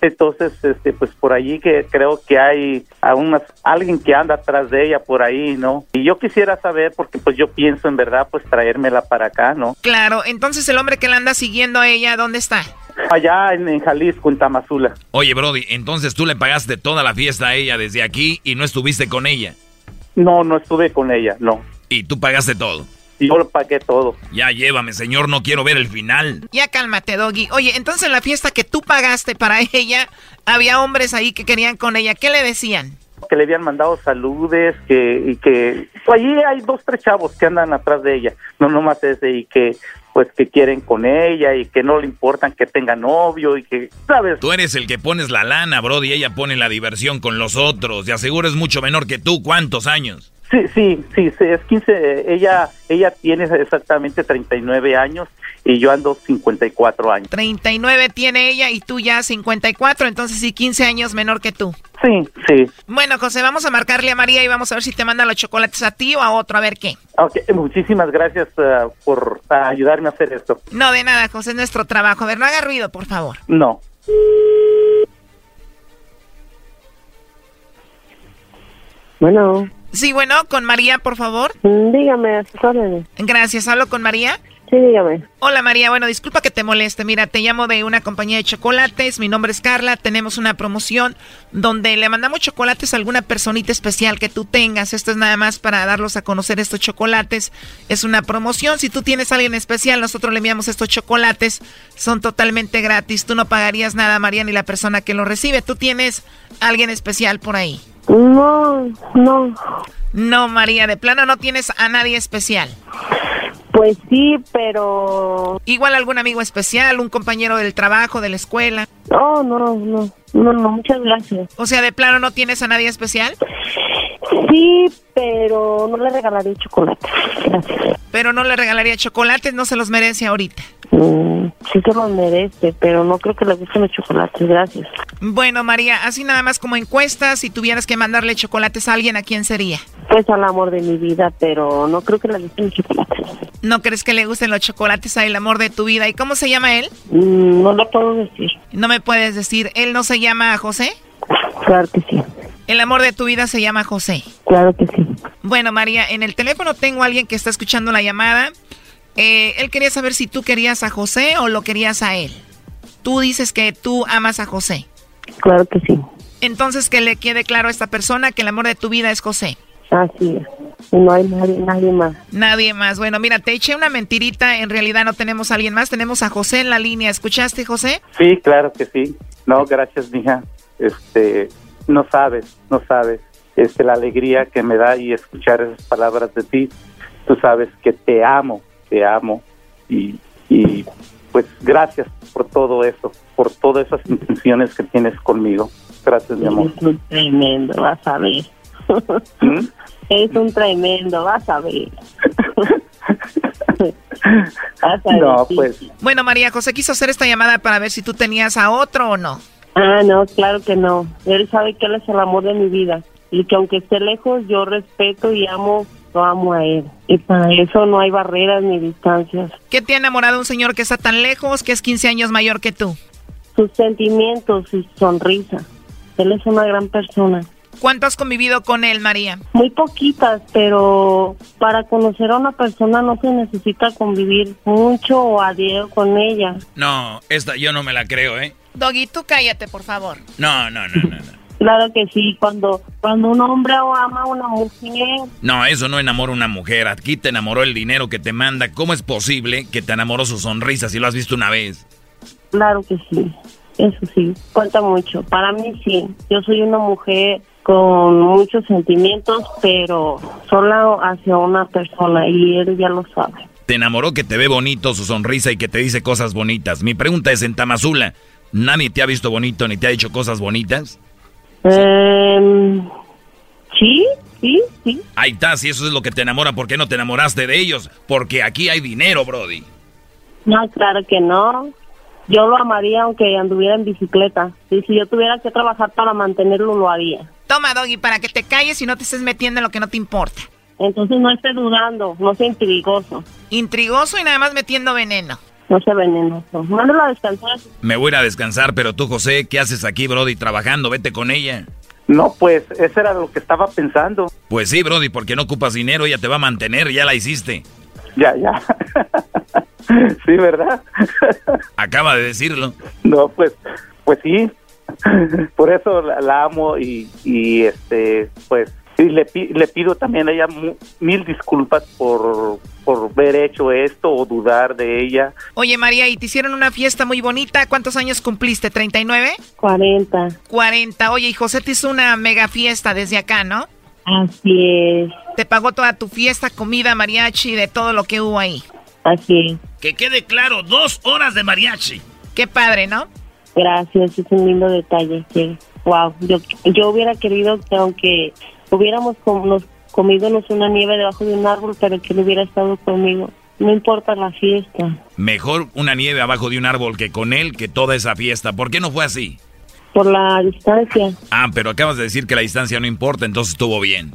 Speaker 13: Entonces, este, pues por allí que creo que hay a unas- alguien que anda atrás de ella por ahí, ¿no? Y yo quisiera saber, porque pues yo pienso en verdad, pues traérmela para acá, ¿no?
Speaker 7: Claro, entonces el hombre que la anda siguiendo a ella, ¿dónde está?
Speaker 13: Allá en, en Jalisco, en Tamazula.
Speaker 4: Oye, Brody, entonces tú le pagaste toda la fiesta a ella desde aquí y no estuviste con ella.
Speaker 13: No, no estuve con ella, no.
Speaker 4: Y tú pagaste todo.
Speaker 13: Yo lo pagué todo.
Speaker 4: Ya llévame, señor, no quiero ver el final.
Speaker 7: Ya cálmate, Doggy. Oye, entonces en la fiesta que tú pagaste para (laughs) ella, había hombres ahí que querían con ella. ¿Qué le decían?
Speaker 13: Que le habían mandado saludes, que, y que, pues allí hay dos, tres chavos que andan atrás de ella, no nomás ese, y que, pues que quieren con ella, y que no le importan que tenga novio, y que, ¿sabes?
Speaker 4: Tú eres el que pones la lana, Brody, y ella pone la diversión con los otros. De aseguro es mucho menor que tú. ¿Cuántos años?
Speaker 13: Sí, sí, sí, sí, es 15, ella, ella tiene exactamente 39 años, y yo ando 54 años.
Speaker 7: 39 tiene ella y tú ya 54, entonces sí, 15 años menor que tú.
Speaker 13: Sí, sí.
Speaker 7: Bueno, José, vamos a marcarle a María y vamos a ver si te manda los chocolates a ti o a otro, a ver qué.
Speaker 13: Ok, muchísimas gracias ah, por ayudarme a hacer esto.
Speaker 7: No, de nada, José, es nuestro trabajo. A ver, no haga ruido, por favor.
Speaker 13: No.
Speaker 9: Bueno,
Speaker 7: Sí, bueno, con María, por favor.
Speaker 9: dígame, órdenes.
Speaker 7: Gracias, ¿hablo con María?
Speaker 9: Sí, dígame.
Speaker 7: Hola María, bueno, disculpa que te moleste. Mira, te llamo de una compañía de chocolates. Mi nombre es Carla. Tenemos una promoción donde le mandamos chocolates a alguna personita especial que tú tengas. Esto es nada más para darlos a conocer estos chocolates. Es una promoción. Si tú tienes a alguien especial, nosotros le enviamos estos chocolates. Son totalmente gratis. Tú no pagarías nada, María, ni la persona que lo recibe. Tú tienes a alguien especial por ahí.
Speaker 9: No, no.
Speaker 7: No, María, de plano no tienes a nadie especial.
Speaker 9: Pues sí, pero...
Speaker 7: Igual algún amigo especial, un compañero del trabajo, de la escuela.
Speaker 9: No, no, no, no, no, muchas gracias.
Speaker 7: O sea, de plano no tienes a nadie especial.
Speaker 9: Sí, pero no le regalaré chocolate. Gracias.
Speaker 7: Pero no le regalaría chocolates, no se los merece ahorita.
Speaker 9: Mm, sí se los merece, pero no creo que le gusten los chocolates. Gracias.
Speaker 7: Bueno, María, así nada más como encuestas, si tuvieras que mandarle chocolates a alguien, ¿a quién sería?
Speaker 9: pues al amor de mi vida, pero no creo que le gusten los chocolates.
Speaker 7: ¿No crees que le gusten los chocolates al amor de tu vida? ¿Y cómo se llama él?
Speaker 9: Mm, no lo puedo decir.
Speaker 7: No me puedes decir, ¿él no se llama José?
Speaker 9: Claro que sí.
Speaker 7: El amor de tu vida se llama José.
Speaker 9: Claro que sí.
Speaker 7: Bueno, María, en el teléfono tengo a alguien que está escuchando la llamada. Eh, él quería saber si tú querías a José o lo querías a él. Tú dices que tú amas a José.
Speaker 9: Claro que sí.
Speaker 7: Entonces que le quede claro a esta persona que el amor de tu vida es José.
Speaker 9: Así es. Y no hay nadie, nadie más.
Speaker 7: Nadie más. Bueno, mira, te eché una mentirita. En realidad no tenemos a alguien más. Tenemos a José en la línea. ¿Escuchaste, José?
Speaker 13: Sí, claro que sí. No, gracias, mija. Este, no sabes, no sabes. Este, la alegría que me da y escuchar esas palabras de ti. Tú sabes que te amo, te amo. Y, y pues gracias por todo eso, por todas esas intenciones que tienes conmigo. Gracias, mi amor.
Speaker 9: Es un tremendo, vas a ver.
Speaker 13: ¿Mm? (laughs)
Speaker 9: Es un tremendo, vas a ver. (laughs) Vas a
Speaker 13: No, pues.
Speaker 7: Bueno, María José quiso hacer esta llamada para ver si tú tenías a otro o no.
Speaker 9: Ah, no, claro que no. Él sabe que él es el amor de mi vida. Y que aunque esté lejos, yo respeto y amo, lo amo a él. Y para eso no hay barreras ni distancias.
Speaker 7: ¿Qué te ha enamorado un señor que está tan lejos, que es 15 años mayor que tú?
Speaker 9: Sus sentimientos, su sonrisa. Él es una gran persona.
Speaker 7: ¿Cuánto has convivido con él, María?
Speaker 9: Muy poquitas, pero para conocer a una persona no se necesita convivir mucho o a diario con ella.
Speaker 12: No, esta yo no me la creo, ¿eh?
Speaker 7: Doggy, tú cállate, por favor.
Speaker 12: No, no, no, no. No,
Speaker 9: Claro que sí, cuando, cuando un hombre ama a una mujer,
Speaker 12: no eso no enamora a una mujer. Aquí te enamoró el dinero que te manda. ¿Cómo es posible que te enamoró su sonrisa si lo has visto una vez?
Speaker 9: claro que sí, eso sí, cuenta mucho. Para mí sí, yo soy una mujer con muchos sentimientos, pero solo hacia una persona y él ya lo sabe.
Speaker 12: Te enamoró que te ve bonito su sonrisa y que te dice cosas bonitas. Mi pregunta es en Tamazula, ¿nadie te ha visto bonito ni te ha dicho cosas bonitas?
Speaker 9: Em, sí, sí, sí.
Speaker 12: Ahí está, si eso es lo que te enamora, ¿por qué no te enamoraste de ellos? Porque aquí hay dinero, Brody.
Speaker 9: No, claro que no. Yo lo amaría aunque anduviera en bicicleta. Y si yo tuviera que trabajar para mantenerlo, lo haría.
Speaker 7: Toma, Doggy, para que te calles y no te estés metiendo en lo que no te importa.
Speaker 9: Entonces no esté dudando, no sea intrigoso,
Speaker 7: Intrigoso y nada más metiendo veneno.
Speaker 9: No sea venenoso. Mándalo a descansar.
Speaker 12: Me voy a ir a descansar, pero tú, José, ¿qué haces aquí, Brody, trabajando? Vete con ella.
Speaker 13: no, pues, eso era lo que estaba pensando.
Speaker 12: Pues sí, Brody, porque no ocupas dinero, ella te va a mantener, ya la hiciste.
Speaker 13: Ya, ya. (laughs) sí, ¿verdad?
Speaker 12: Acaba de decirlo.
Speaker 13: No, pues, pues sí. Por eso la, la amo y, y, este, pues, y le, pi- le pido también a ella mu- mil disculpas por, por haber hecho esto o dudar de ella.
Speaker 7: Oye, María, y te hicieron una fiesta muy bonita. ¿Cuántos años cumpliste? ¿39?
Speaker 9: 40.
Speaker 7: 40. Oye, y José te hizo una mega fiesta desde acá, ¿no?
Speaker 9: Así es,
Speaker 7: Te pagó toda tu fiesta, comida, mariachi, de todo lo que hubo ahí.
Speaker 9: así es.
Speaker 1: Que quede claro, dos horas de mariachi.
Speaker 7: Qué padre, ¿no?
Speaker 9: Gracias, es un lindo detalle. Sí. Wow, yo, yo hubiera querido que aunque hubiéramos com- nos comidonos una nieve debajo de un árbol, pero que él hubiera estado conmigo. No importa la fiesta,
Speaker 12: Mejor una nieve abajo de un árbol que con él que toda esa fiesta. ¿Por qué no fue así?
Speaker 9: por la distancia.
Speaker 12: Ah, pero acabas de decir que la distancia no importa, entonces estuvo bien.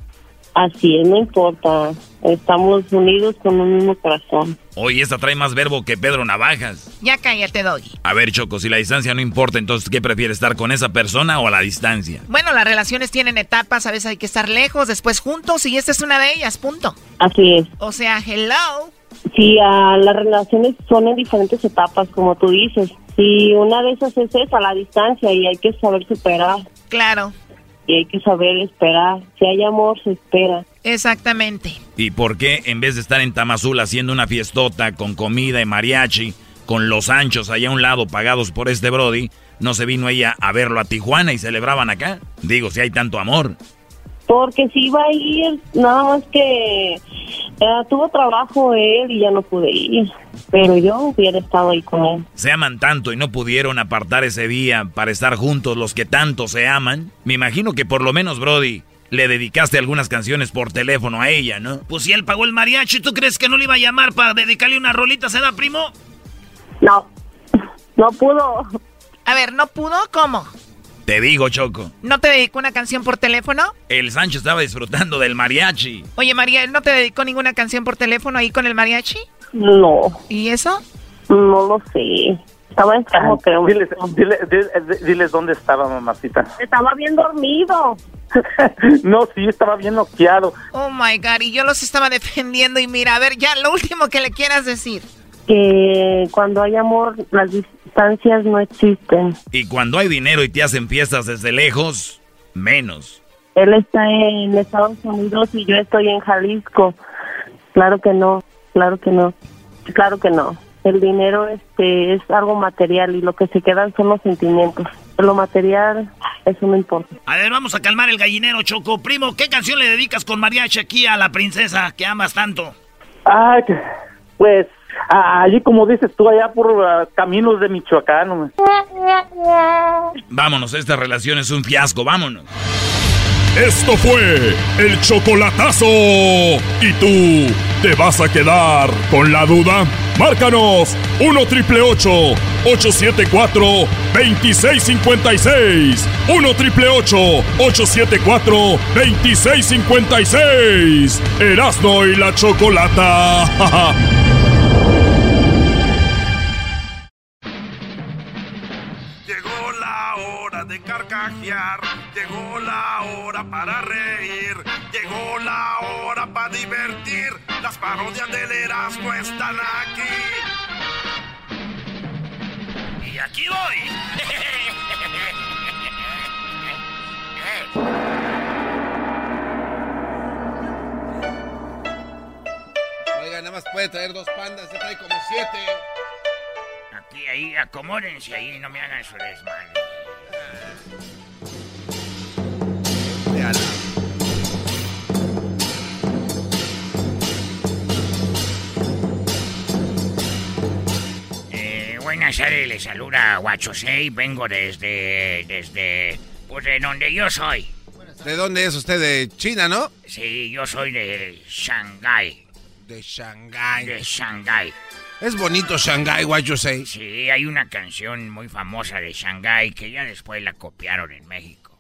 Speaker 9: Así es, no importa. Estamos unidos con un mismo corazón.
Speaker 12: Oye, esta trae más verbo que Pedro Navajas.
Speaker 7: Ya cállate, Doggy.
Speaker 12: A ver, Choco, si la distancia no importa, entonces ¿qué prefieres estar con esa persona o a la distancia?
Speaker 7: Bueno, las relaciones tienen etapas, a veces hay que estar lejos, después juntos, y esta es una de ellas, punto.
Speaker 9: Así es.
Speaker 7: O sea, hello.
Speaker 9: Sí, ah, las relaciones son en diferentes etapas, como tú dices. Y una de esas es esa, la distancia, y hay que saber superar.
Speaker 7: Claro.
Speaker 9: Y hay que saber esperar. Si hay amor, se espera.
Speaker 7: Exactamente.
Speaker 12: ¿Y por qué en vez de estar en Tamazul haciendo una fiestota con comida y mariachi, con los anchos allá a un lado pagados por este Brody, no se vino ella a verlo a Tijuana y celebraban acá? Digo, si hay tanto amor.
Speaker 9: Porque si iba a ir, nada más que eh, tuvo trabajo él y ya no pude ir. Pero yo hubiera estado ahí con él.
Speaker 12: Se aman tanto y no pudieron apartar ese día para estar juntos los que tanto se aman. Me imagino que por lo menos, Brody, le dedicaste algunas canciones por teléfono a ella, ¿no?
Speaker 1: Pues si él pagó el mariachi, ¿tú crees que no le iba a llamar para dedicarle una rolita, se da, primo?
Speaker 9: No, no pudo.
Speaker 7: A ver, ¿no pudo? ¿Cómo?
Speaker 12: Te digo, Choco.
Speaker 7: ¿No te dedicó una canción por teléfono?
Speaker 12: El Sancho estaba disfrutando del mariachi.
Speaker 7: Oye, María, ¿no te dedicó ninguna canción por teléfono ahí con el mariachi?
Speaker 9: No.
Speaker 7: ¿Y eso?
Speaker 9: No lo sé. Estaba enfermo, creo.
Speaker 13: Diles, dile- dile- diles dónde estaba, mamacita.
Speaker 9: Estaba bien dormido. (laughs)
Speaker 13: no, sí, estaba bien noqueado.
Speaker 7: Oh my God, y yo los estaba defendiendo. Y mira, a ver, ya lo último que le quieras decir.
Speaker 9: Que cuando hay amor, las distancias no existen.
Speaker 12: Y cuando hay dinero y te hacen fiestas desde lejos, menos.
Speaker 9: Él está en Estados Unidos y yo estoy en Jalisco. Claro que no, claro que no, claro que no. El dinero este es algo material y lo que se quedan son los sentimientos. Lo material, eso no importa.
Speaker 14: A ver, vamos a calmar el gallinero, Choco. Primo, ¿qué canción le dedicas con mariachi aquí a la princesa que amas tanto?
Speaker 13: Que- pues, ah, allí como dices tú, allá por ah, caminos de Michoacán. hombre.
Speaker 12: Vámonos, esta relación es un fiasco, vámonos.
Speaker 10: Esto fue el chocolatazo. ¿Y tú te vas a quedar con la duda? Márcanos 1 triple 874 2656. 1 triple 874 2656. Erasno y la chocolata. (laughs)
Speaker 1: carcajear, llegó la hora para reír, llegó la hora para divertir. Las parodias del Erasmo están aquí.
Speaker 14: Y aquí voy.
Speaker 2: Oiga, nada más puede traer dos pandas, ya trae como siete.
Speaker 14: Aquí, ahí, acomódense ahí, no me hagan su desmadre. Buenas tardes, les saluda Guachosei, vengo desde, desde, pues de donde yo soy.
Speaker 2: ¿De dónde es usted? De China, ¿no?
Speaker 14: Sí, yo soy de Shanghái.
Speaker 2: De Shanghái.
Speaker 14: De Shanghái.
Speaker 2: Es bonito Shanghái, say.
Speaker 14: Sí, hay una canción muy famosa de Shanghái que ya después la copiaron en México.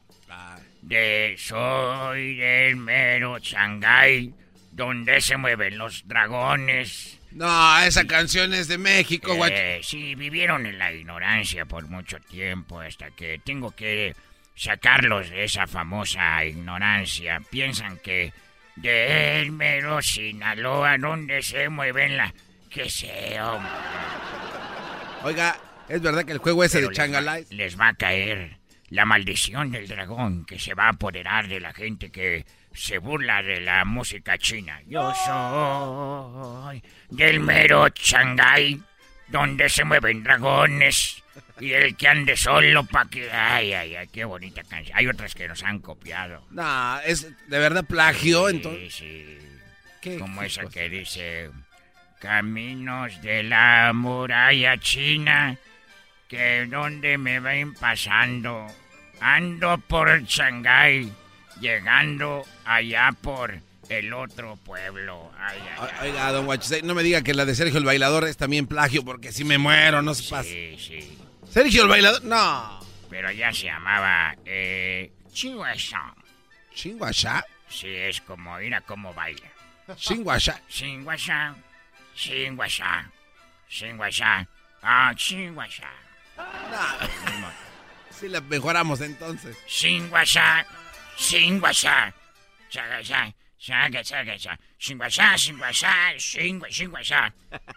Speaker 14: De Soy del mero Shanghái, donde se mueven los dragones.
Speaker 2: No, esa canción es de México,
Speaker 14: Eh, sí, vivieron en la ignorancia por mucho tiempo hasta que tengo que sacarlos de esa famosa ignorancia. Piensan que de el mero Sinaloa, donde se mueven la... que sé, hombre.
Speaker 2: Oiga, ¿es verdad que el juego ese
Speaker 14: Pero
Speaker 2: de Changalai?
Speaker 14: Les va a caer la maldición del dragón que se va a apoderar de la gente que se burla de la música china. Yo soy del mero Shanghái, donde se mueven dragones. Y el que ande solo pa' que... Ay, ay, ay, qué bonita canción. Hay otras que nos han copiado.
Speaker 2: No, es de verdad plagio,
Speaker 14: Sí,
Speaker 2: entonces.
Speaker 14: sí.
Speaker 2: ¿Qué
Speaker 14: Como esa
Speaker 2: cosa?
Speaker 14: que dice... Caminos de la muralla china, que donde me ven pasando, ando por Shanghái, llegando allá por el otro pueblo. Ay, ay, ay.
Speaker 2: Oiga, don Guachusei, no me diga que la de Sergio el Bailador es también plagio, porque si me muero, no se pasa.
Speaker 14: Sí, sí.
Speaker 2: Sergio el Bailador, no.
Speaker 14: Pero ya se llamaba eh, Chinguasha.
Speaker 2: ¿Chinguasha?
Speaker 14: Sí, es como, mira cómo baila.
Speaker 2: ¿Chinguasha?
Speaker 14: Chinguasha, Chinguasha, Chinguasha, ah, Chinguasha.
Speaker 2: Sí, la mejoramos entonces.
Speaker 14: Chinguasha, Shinguasha. Shagasha. Shaga, shagasha. Shinguasha, shinguasha. Shingua, shinguasha.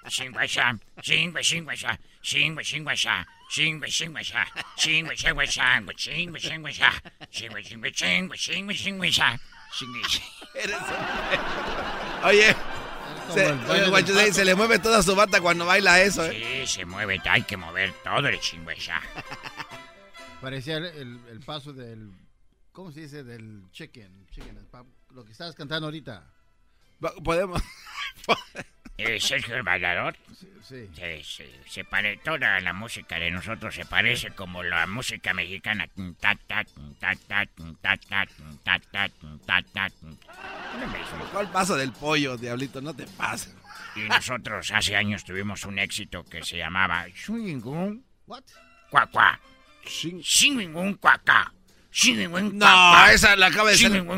Speaker 14: Shinguasha. Shingua, shinguasha. Shingua, shinguasha. Shingua, shinguasha. Shingua, shinguasha.
Speaker 2: Oye. Se,
Speaker 15: el
Speaker 2: guacho
Speaker 15: se,
Speaker 2: se, le mueve toda su bata cuando baila eso. ¿eh?
Speaker 14: Sí, se mueve, hay que mover todo el chingüeya.
Speaker 15: Parecía el, el, el paso del ¿cómo se dice? Del chicken, chicken lo que estabas cantando ahorita.
Speaker 2: Podemos.
Speaker 14: Eh, Sergio el bailador.
Speaker 15: Sí,
Speaker 14: sí. Se, se, se toda la música de nosotros se parece como la música mexicana.
Speaker 2: ¿Cuál pasa del pollo, diablito? No te pases.
Speaker 14: Y nosotros hace años tuvimos un éxito que se llamaba Shungingun.
Speaker 15: ¿What?
Speaker 14: Cuacua. Shing... Shungingun
Speaker 2: no, esa la acaba de
Speaker 14: decir.
Speaker 2: No,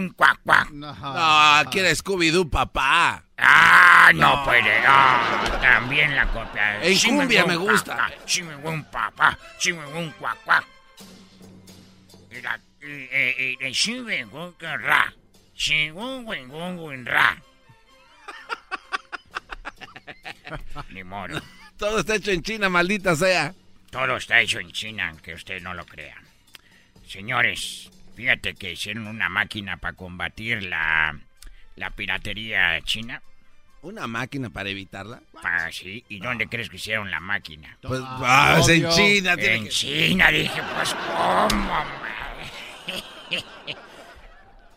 Speaker 2: no quiere Scooby-Doo, papá.
Speaker 14: Ah, no, puede. Ah, también la copia.
Speaker 2: En cumbia me gusta.
Speaker 14: Shing papá. Shing cuaca. Y la. Y Shing ra. Shing ra. (laughs) Ni modo.
Speaker 2: Todo está hecho en China, maldita sea.
Speaker 14: Todo está hecho en China, aunque usted no lo crea. Señores, fíjate que hicieron una máquina para combatir la, la piratería china.
Speaker 2: ¿Una máquina para evitarla?
Speaker 14: Ah, sí. ¿Y dónde crees que hicieron la máquina?
Speaker 2: Pues, ah, en China.
Speaker 14: En China, dije, pues, ¿cómo? (laughs)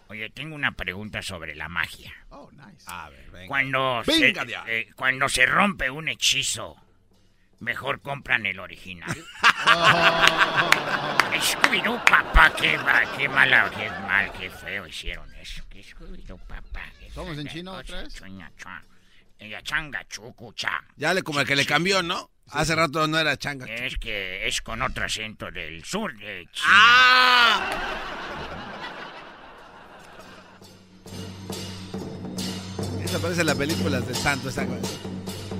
Speaker 14: Oye, tengo una pregunta sobre la magia.
Speaker 15: Oh, nice.
Speaker 2: A ver, venga.
Speaker 14: Cuando,
Speaker 2: Venga,
Speaker 14: se, eh, cuando se rompe un hechizo, mejor compran el original. (laughs) Scooby-Doo, papá, qué, qué mala, qué mal, qué feo hicieron eso. Scooby-Doo, papá.
Speaker 15: ¿Somos en chino otra vez?
Speaker 14: changa, chucu, cha.
Speaker 2: Ya le como el que le cambió, ¿no? Hace rato no era changa.
Speaker 14: Es que es con otro acento del sur de China.
Speaker 2: ¡Ah! Esa parece la película del santo, esa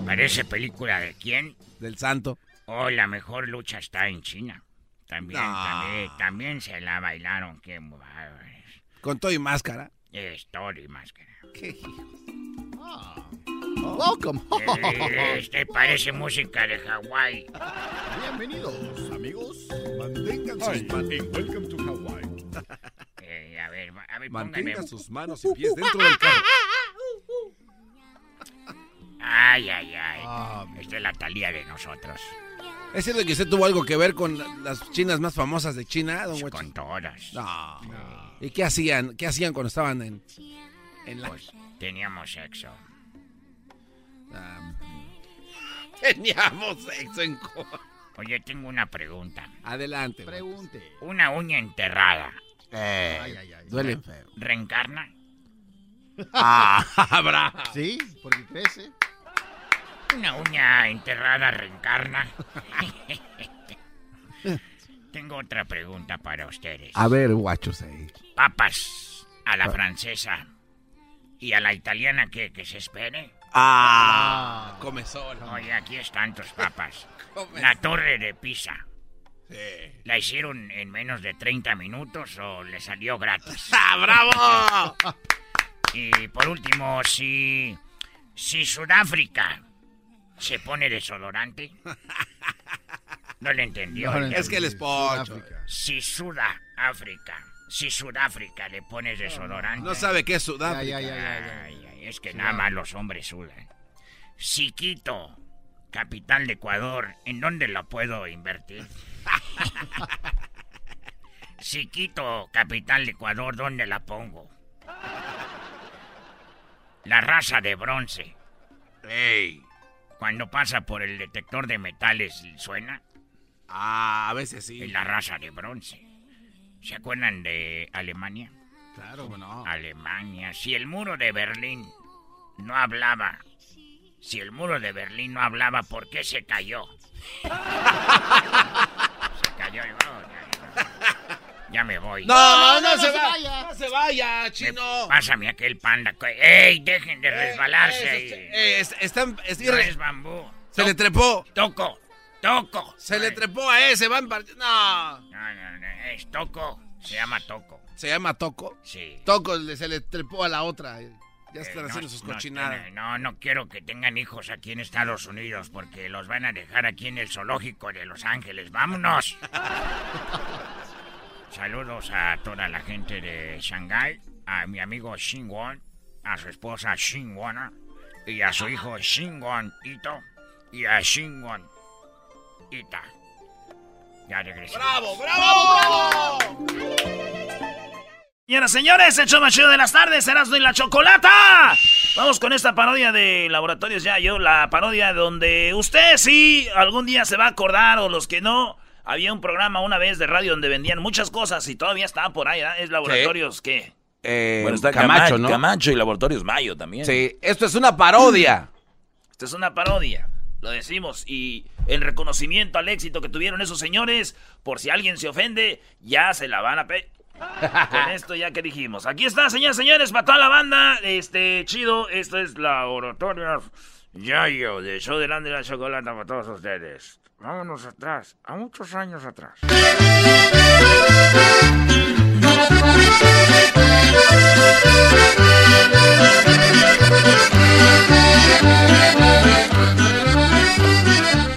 Speaker 14: Parece película de quién?
Speaker 2: del santo.
Speaker 14: Oh, la mejor lucha está en China. También,
Speaker 2: No.
Speaker 14: también, también se la bailaron. Qué.
Speaker 2: Con todo y máscara.
Speaker 14: Es todo y máscara.
Speaker 2: ¿Qué?
Speaker 15: Welcome.
Speaker 14: Eh, Este parece música de Hawái.
Speaker 15: Bienvenidos, amigos.
Speaker 16: Mantengan sus manos Welcome to Hawaii.
Speaker 14: Eh, a ver, a ver,
Speaker 16: Mantenga
Speaker 14: póngame.
Speaker 16: sus manos y pies dentro del carro.
Speaker 14: Ay, ay, ay.
Speaker 15: Ah,
Speaker 14: Esta es la talía de nosotros.
Speaker 2: ¿Es cierto que usted tuvo algo que ver con la- las chinas más famosas de China, don Huecho?
Speaker 14: Con todas.
Speaker 2: No. ¿Y qué hacían? ¿Qué hacían cuando estaban en, en la...
Speaker 14: Pues teníamos sexo.
Speaker 2: Ah, (laughs) teníamos sexo en... co-
Speaker 14: Oye, tengo una pregunta.
Speaker 2: Adelante. güey.
Speaker 15: Pregunte.
Speaker 14: Una uña enterrada.
Speaker 2: Eh,
Speaker 15: Ay, ay, ay.
Speaker 2: duele feo.
Speaker 14: ¿Reencarna?
Speaker 2: Ah, (laughs) bravo.
Speaker 15: Sí, porque crece.
Speaker 14: Una uña enterrada reencarna. (laughs) Tengo otra pregunta para ustedes.
Speaker 2: A ver, guachos ahí.
Speaker 14: Papas a la francesa y a la italiana que, que se espere.
Speaker 2: Ah, comezón.
Speaker 14: Oye, aquí están tus papas. (laughs)
Speaker 2: Come-
Speaker 14: La torre de Pisa.
Speaker 2: Sí.
Speaker 14: ¿La hicieron en menos de 30 minutos o le salió gratis? (laughs)
Speaker 2: ¡Ah, bravo!
Speaker 14: Y por último, si, si Sudáfrica se pone desodorante. No le entendió.
Speaker 15: No
Speaker 2: Es que pocho.
Speaker 15: Sudáfrica.
Speaker 14: Si Sudáfrica, si Sudáfrica le pones desodorante.
Speaker 2: No sabe qué es Sudáfrica.
Speaker 15: ya, ya, ya, ya.
Speaker 14: Ay, ay, es que nada más los hombres sudan. Si Quito, capital de Ecuador, ¿en dónde lo puedo invertir? (laughs) si Quito, capital de Ecuador, ¿dónde la pongo? La raza de bronce,
Speaker 2: Ey.
Speaker 14: Cuando pasa por el detector de metales, ¿suena?
Speaker 2: Ah, a veces
Speaker 14: Es
Speaker 2: sí.
Speaker 14: la raza de bronce. ¿Se acuerdan de Alemania?
Speaker 15: Claro, bueno.
Speaker 14: Alemania. Si el muro de Berlín no hablaba, si el muro de Berlín no hablaba, ¿por qué se cayó? (laughs) se cayó y oh, ya, me voy.
Speaker 2: No, no,
Speaker 15: no, no
Speaker 2: se,
Speaker 15: se
Speaker 2: va-
Speaker 15: vaya.
Speaker 2: No se vaya,
Speaker 14: Me-
Speaker 2: chino.
Speaker 14: Pásame aquel panda. que- ¡Ey! Dejen de resbalarse
Speaker 2: Eh,
Speaker 14: ahí.
Speaker 2: eh, es- están- es-
Speaker 14: No es bambú.
Speaker 2: se le trepó.
Speaker 14: Toco, toco.
Speaker 2: Se le trepó a ese. Van par- No.
Speaker 14: No, no, no, es toco. Se llama toco.
Speaker 2: Se llama Toco.
Speaker 14: Sí.
Speaker 2: Toco le- se le trepó a la otra. Ya
Speaker 14: Eh,
Speaker 2: están
Speaker 14: no,
Speaker 2: haciendo sus
Speaker 14: no,
Speaker 2: cochinadas.
Speaker 14: No, no quiero que tengan hijos aquí en Estados Unidos porque los van a dejar aquí en el zoológico de Los Ángeles. ¡Vámonos! (laughs) Saludos a toda la gente de Shanghai, a mi amigo Shinwon, a su esposa Shinwona y a su hijo Shinwon Ito y a Shinwon Ita. Ya regresé.
Speaker 2: ¡Bravo, bravo, bravo!
Speaker 14: Señoras, señores, el show más chido de las tardes, Erasmo y la Chocolata. Vamos con esta parodia de Laboratorios Ya Yo, la parodia donde usted sí algún día se va a acordar o los que no. Había un programa una vez de radio donde vendían muchas cosas y todavía está por ahí, ¿verdad? Es Laboratorios, ¿qué?
Speaker 2: Eh,
Speaker 12: Bueno, está
Speaker 2: Camacho,
Speaker 12: Camacho,
Speaker 2: ¿no?
Speaker 12: Camacho y Laboratorios Mayo también.
Speaker 2: Sí, esto es una parodia.
Speaker 14: Esta es una parodia, lo decimos. Y
Speaker 1: en reconocimiento al éxito que tuvieron esos señores. Por si alguien se ofende, ya se la van a pe... (laughs) Con esto ya que dijimos. Aquí está, señores, señores, para toda la banda. Este, chido, esto es la oratoria Yayo de Show de la Chocolata para todos ustedes. Vámonos atrás, a muchos años atrás.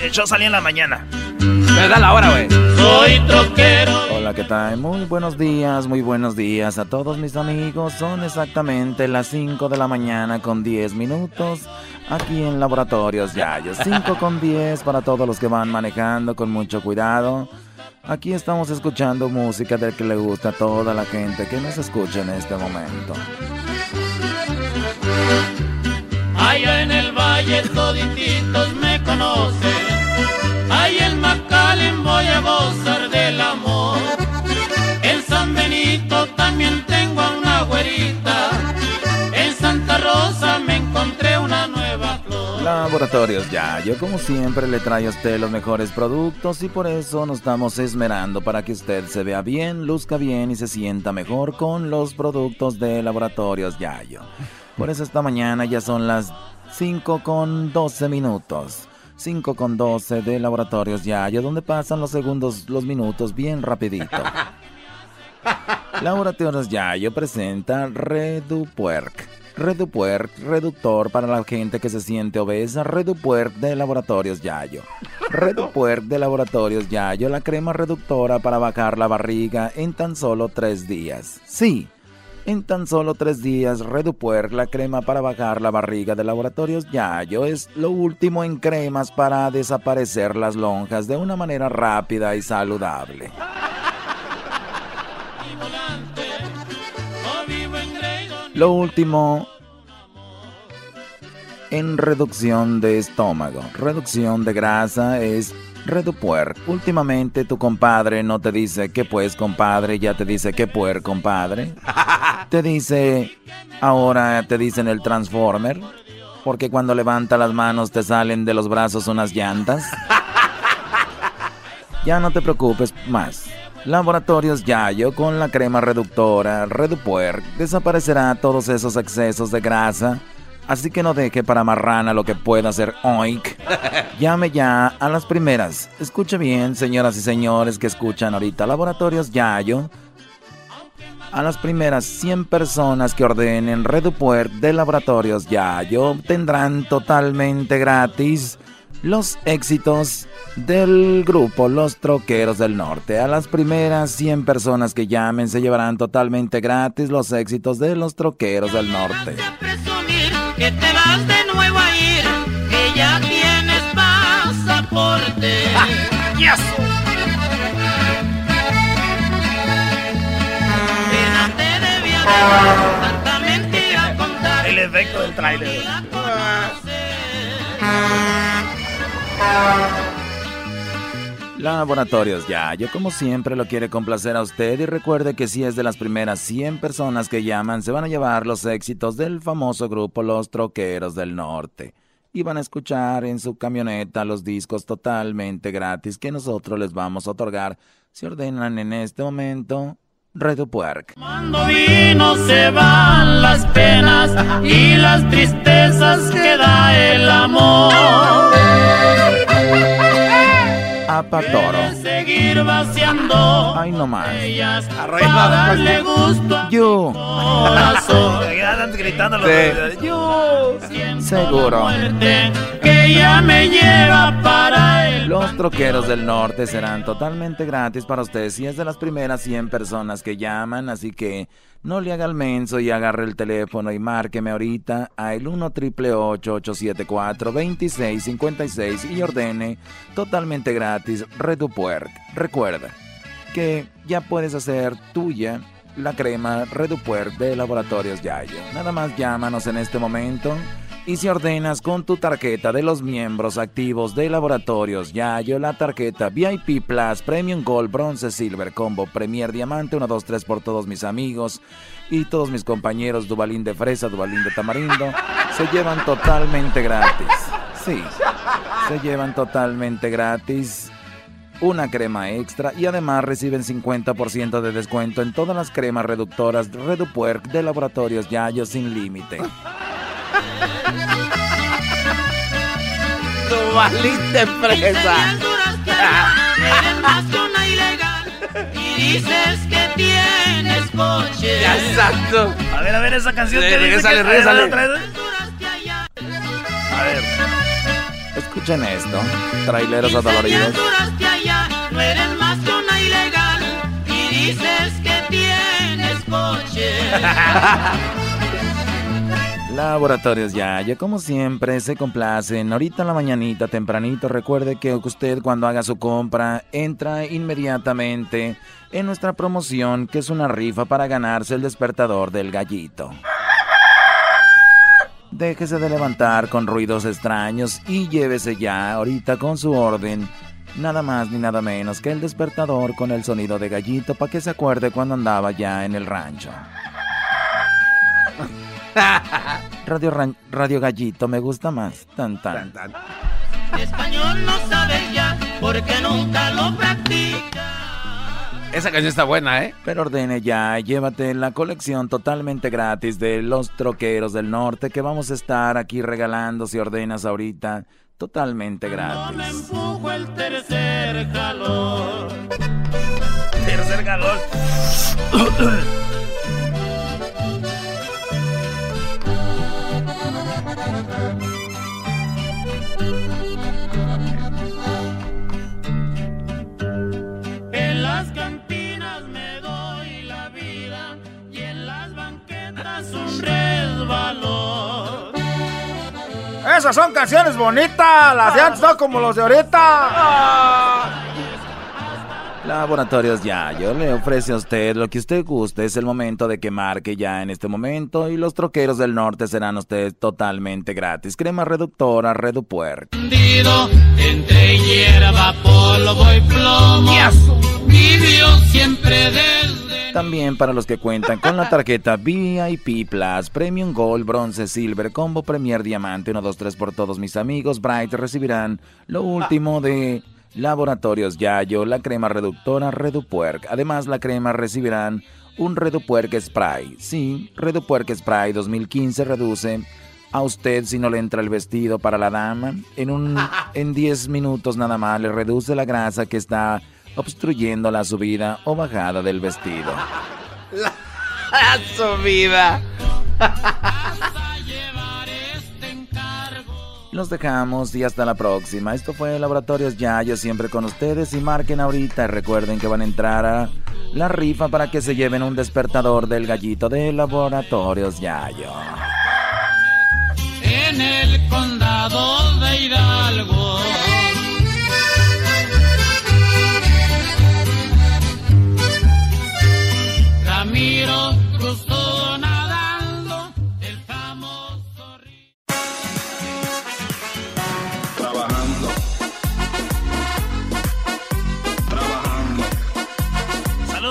Speaker 1: El show salía en la mañana.
Speaker 2: Me da la hora, güey.
Speaker 1: Soy troquero.
Speaker 12: Hola, ¿qué tal? Muy buenos días, muy buenos días a todos mis amigos. Son exactamente las 5 de la mañana con 10 minutos aquí en Laboratorios Yayo. 5 con 10 para todos los que van manejando con mucho cuidado. Aquí estamos escuchando música del que le gusta a toda la gente que nos escucha en este momento.
Speaker 17: Allá en el valle todititos me conocen Ay, el Macalén voy a gozar del amor. En San Benito también tengo
Speaker 12: Laboratorios Ya, yo como siempre le traigo a usted los mejores productos y por eso nos estamos esmerando para que usted se vea bien, luzca bien y se sienta mejor con los productos de Laboratorios Yayo. Por eso esta mañana ya son las 5 con 12 minutos. 5 con 12 de Laboratorios Yaya, donde pasan los segundos, los minutos bien rapidito. (laughs) Laboratorios Yayo presenta Redupuerc. Redupuerc, reductor para la gente que se siente obesa. Redupuerc de Laboratorios Yayo. Redupuerc (laughs) de Laboratorios Yayo, la crema reductora para bajar la barriga en tan solo tres días. Sí, en tan solo tres días, Redupuer, la crema para bajar la barriga de laboratorios Yayo, es lo último en cremas para desaparecer las lonjas de una manera rápida y saludable. Lo último en reducción de estómago, reducción de grasa es Redupuer. Últimamente tu compadre no te dice que pues compadre, ya te dice que puer compadre. (laughs) Te dice, ahora te dicen el Transformer, porque cuando levanta las manos te salen de los brazos unas llantas. (laughs) Ya no te preocupes más. Laboratorios Yayo con la crema reductora Redupuer desaparecerá todos esos excesos de grasa Así que no deje para marrana lo que pueda hacer oink. (laughs) Llame ya a las primeras. Escuche bien, señoras y señores que escuchan ahorita Laboratorios Yayo. A las primeras 100 personas que ordenen Redupuer de Laboratorios Yayo tendrán totalmente gratis los éxitos del grupo Los Troqueros del Norte. A las primeras 100 personas que llamen se llevarán totalmente gratis los éxitos de Los Troqueros del Norte
Speaker 17: que te vas de nuevo a ir, que ya tienes pasaporte. (laughs) yes. te debía de tanta mentira contar.
Speaker 1: El efecto del trailer.
Speaker 12: Laboratorios Ya, yo como siempre lo quiere complacer a usted y recuerde que si es de las primeras 100 personas que llaman se van a llevar los éxitos del famoso grupo Los Troqueros del Norte y van a escuchar en su camioneta los discos totalmente gratis que nosotros les vamos a otorgar si ordenan en este momento Redo Puerc.
Speaker 17: Cuando vino se van las penas y las tristezas que da el amor.
Speaker 12: Apatoro.
Speaker 17: seguir vaciando.
Speaker 12: Ay, no más.
Speaker 17: Para darle gusto
Speaker 12: Yo. (laughs)
Speaker 1: gritando
Speaker 12: Yo. Seguro.
Speaker 17: Que ya me lleva para el.
Speaker 12: Los troqueros del norte serán totalmente gratis para ustedes si es de las primeras 100 personas que llaman, así que no le haga el menso y agarre el teléfono y márqueme ahorita a el 1 triple 874 2656 y ordene totalmente gratis Redupuerc. Recuerda que ya puedes hacer tuya la crema Redupuerc de Laboratorios Yayo. Nada más llámanos en este momento. Y si ordenas con tu tarjeta de los miembros activos de Laboratorios Yayo, la tarjeta VIP Plus, Premium Gold, Bronze, Silver, Combo, Premier Diamante, 1, 2, 3 por todos mis amigos y todos mis compañeros Dubalín de Fresa, Dubalín de Tamarindo, se llevan totalmente gratis. Sí, Se llevan totalmente gratis una crema extra y además reciben 50% de descuento en todas las cremas reductoras ReduPuerc de Laboratorios Yayo sin límite.
Speaker 2: Tu valiste presa.
Speaker 17: Y dices que tienes coche.
Speaker 2: Exacto.
Speaker 1: A ver, a ver esa canción
Speaker 2: Sí,
Speaker 1: que dice otra vez. A ver.
Speaker 12: Escuchen esto, traileros adoloridos.
Speaker 17: No eres más que una ilegal. Y dices que tienes coche. (laughs)
Speaker 12: Laboratorios Yaya, como siempre, se complacen. Ahorita en la mañanita, tempranito, recuerde que usted cuando haga su compra, entra inmediatamente en nuestra promoción, que es una rifa para ganarse el despertador del gallito. Déjese de levantar con ruidos extraños y llévese ya ahorita con su orden. Nada más ni nada menos que el despertador con el sonido de gallito para que se acuerde cuando andaba ya en el rancho. Radio, Ran- Radio Gallito me gusta más. Tan tan.
Speaker 17: Español no sabes ya, porque nunca lo practicas.
Speaker 2: Esa canción está buena, ¿eh?
Speaker 12: Pero ordene ya, llévate la colección totalmente gratis de los troqueros del norte que vamos a estar aquí regalando si ordenas ahorita. Totalmente gratis.
Speaker 17: Empujo el tercer calor.
Speaker 1: Tercer calor.
Speaker 18: Esas son canciones bonitas, las de antes no como los de ahorita.
Speaker 12: Laboratorios Yayo le ofrece a usted lo que usted guste. Es el momento de que marque ya en este momento y los troqueros del norte serán usted totalmente gratis. Crema reductora Redupuer.
Speaker 17: Entre hierba, polvo y plomo. Vivió siempre desde.
Speaker 12: También para los que cuentan con la (laughs) tarjeta VIP Plus, Premium Gold, Bronce, Silver, Combo Premier Diamante, 1, 2, 3 por todos mis amigos, Bright recibirán lo último de Laboratorios Yayo, la crema reductora Redupuerc. Además, la crema recibirán un Redupuerc Spray. Sí, Redupuerc Spray 2015 reduce a usted si no le entra el vestido para la dama. En, un, (laughs) en 10 minutos nada más le reduce la grasa que está obstruyendo la subida o bajada del vestido.
Speaker 2: La subida.
Speaker 12: Los dejamos y hasta la próxima. Esto fue Laboratorios Yayo, siempre con ustedes. Y marquen ahorita. Recuerden que van a entrar a la rifa para que se lleven un despertador del gallito de Laboratorios Yayo.
Speaker 17: En el condado de Hidalgo.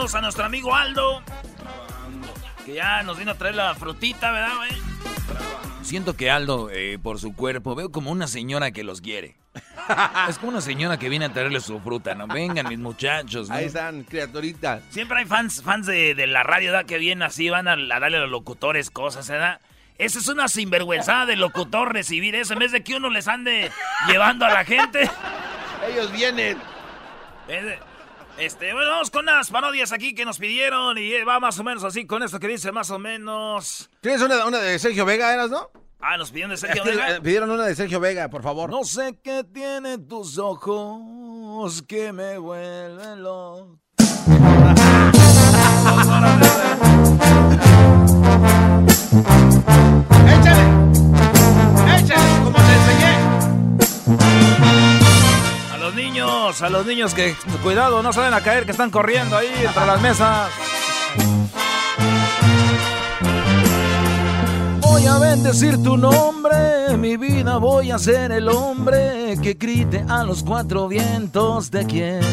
Speaker 1: Saludos a nuestro amigo Aldo. Que ya nos vino a traer la frutita, ¿verdad, güey?
Speaker 19: Siento que Aldo, eh, por su cuerpo, veo como una señora que los quiere. (laughs) es como una señora que viene a traerle su fruta, ¿no? Vengan, mis muchachos. ¿no?
Speaker 2: Ahí están, criaturitas.
Speaker 1: Siempre hay fans, fans de, de la radio, ¿verdad? Que vienen así, van a, a darle a los locutores cosas, ¿verdad? Esa es una sinvergüenzada de locutor recibir eso, en vez de que uno les ande llevando a la gente.
Speaker 2: Ellos vienen.
Speaker 1: Eh, Este, bueno, vamos con unas parodias aquí que nos pidieron y eh, va más o menos así con esto que dice más o menos.
Speaker 2: ¿Tienes una, una de Sergio Vega, eras, no?
Speaker 1: Ah, nos pidieron de Sergio Vega. (laughs)
Speaker 2: Pidieron una de Sergio Vega, por favor.
Speaker 12: No sé qué tienen tus ojos que me vuelven loco. (laughs)
Speaker 18: ¡Échale! ¡Échale! ¡Como te enseñé!
Speaker 1: A los niños, que cuidado, no saben a caer, que están corriendo ahí entre las mesas.
Speaker 12: Voy a bendecir tu nombre, mi vida voy a ser el hombre que grite a los cuatro vientos te quiero.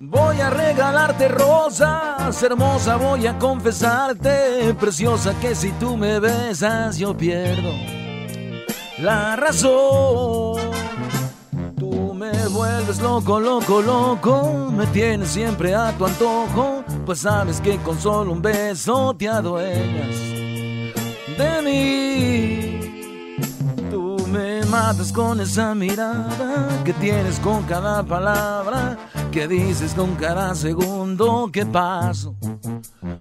Speaker 12: Voy a regalarte rosas, hermosa voy a confesarte, preciosa que si tú me besas yo pierdo.
Speaker 20: la razón. Me vuelves loco, loco, loco, me tienes siempre a tu antojo, pues sabes que con solo un beso te adueñas de mí. Tú me matas con esa mirada que tienes con cada palabra, que dices con cada segundo que paso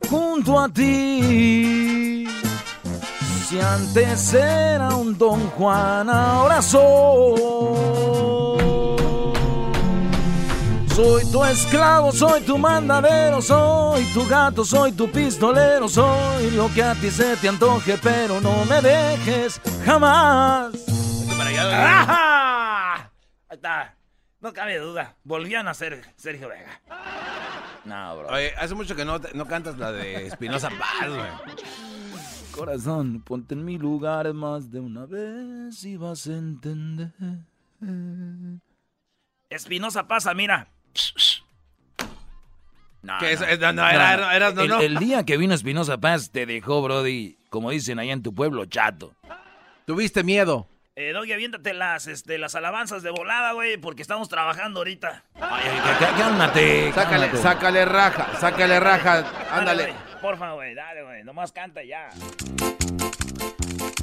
Speaker 20: junto a ti. Si antes era un Don Juan, ahora soy. Soy tu esclavo, soy tu mandadero, soy tu gato, soy tu pistolero, soy lo que a ti se te antoje, pero no me dejes jamás.
Speaker 1: ¡Ajá! Ahí está. No cabe duda. Volvían a ser Sergio Vega.
Speaker 2: No, bro. Oye, hace mucho que no, no cantas la de Espinosa Paz, güey.
Speaker 20: Corazón, ponte en mi lugar más de una vez y vas a entender.
Speaker 1: Espinosa pasa, mira.
Speaker 2: No, que no. Es, no, no, era, era, era, no,
Speaker 20: el,
Speaker 2: no.
Speaker 20: el día que vino Espinosa Paz te dejó, Brody, como dicen allá en tu pueblo, chato.
Speaker 2: ¿Tuviste miedo?
Speaker 1: Eh, Doggy, aviéntate las, este, las alabanzas de volada, güey, porque estamos trabajando ahorita.
Speaker 20: Ay, ay, cálmate,
Speaker 2: Sácale,
Speaker 20: cálmate.
Speaker 2: sácale raja, sácale raja, ándale.
Speaker 1: Dale, porfa, güey, dale, güey, nomás canta ya.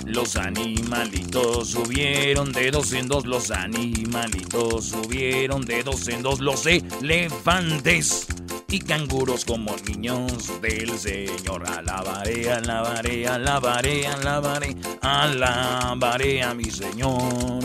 Speaker 12: Los animalitos subieron de dos en dos, los animalitos subieron de dos en dos, los elefantes y canguros como niños del Señor. Alabaré, alabaré, alabaré, alabaré, alabaré a mi Señor.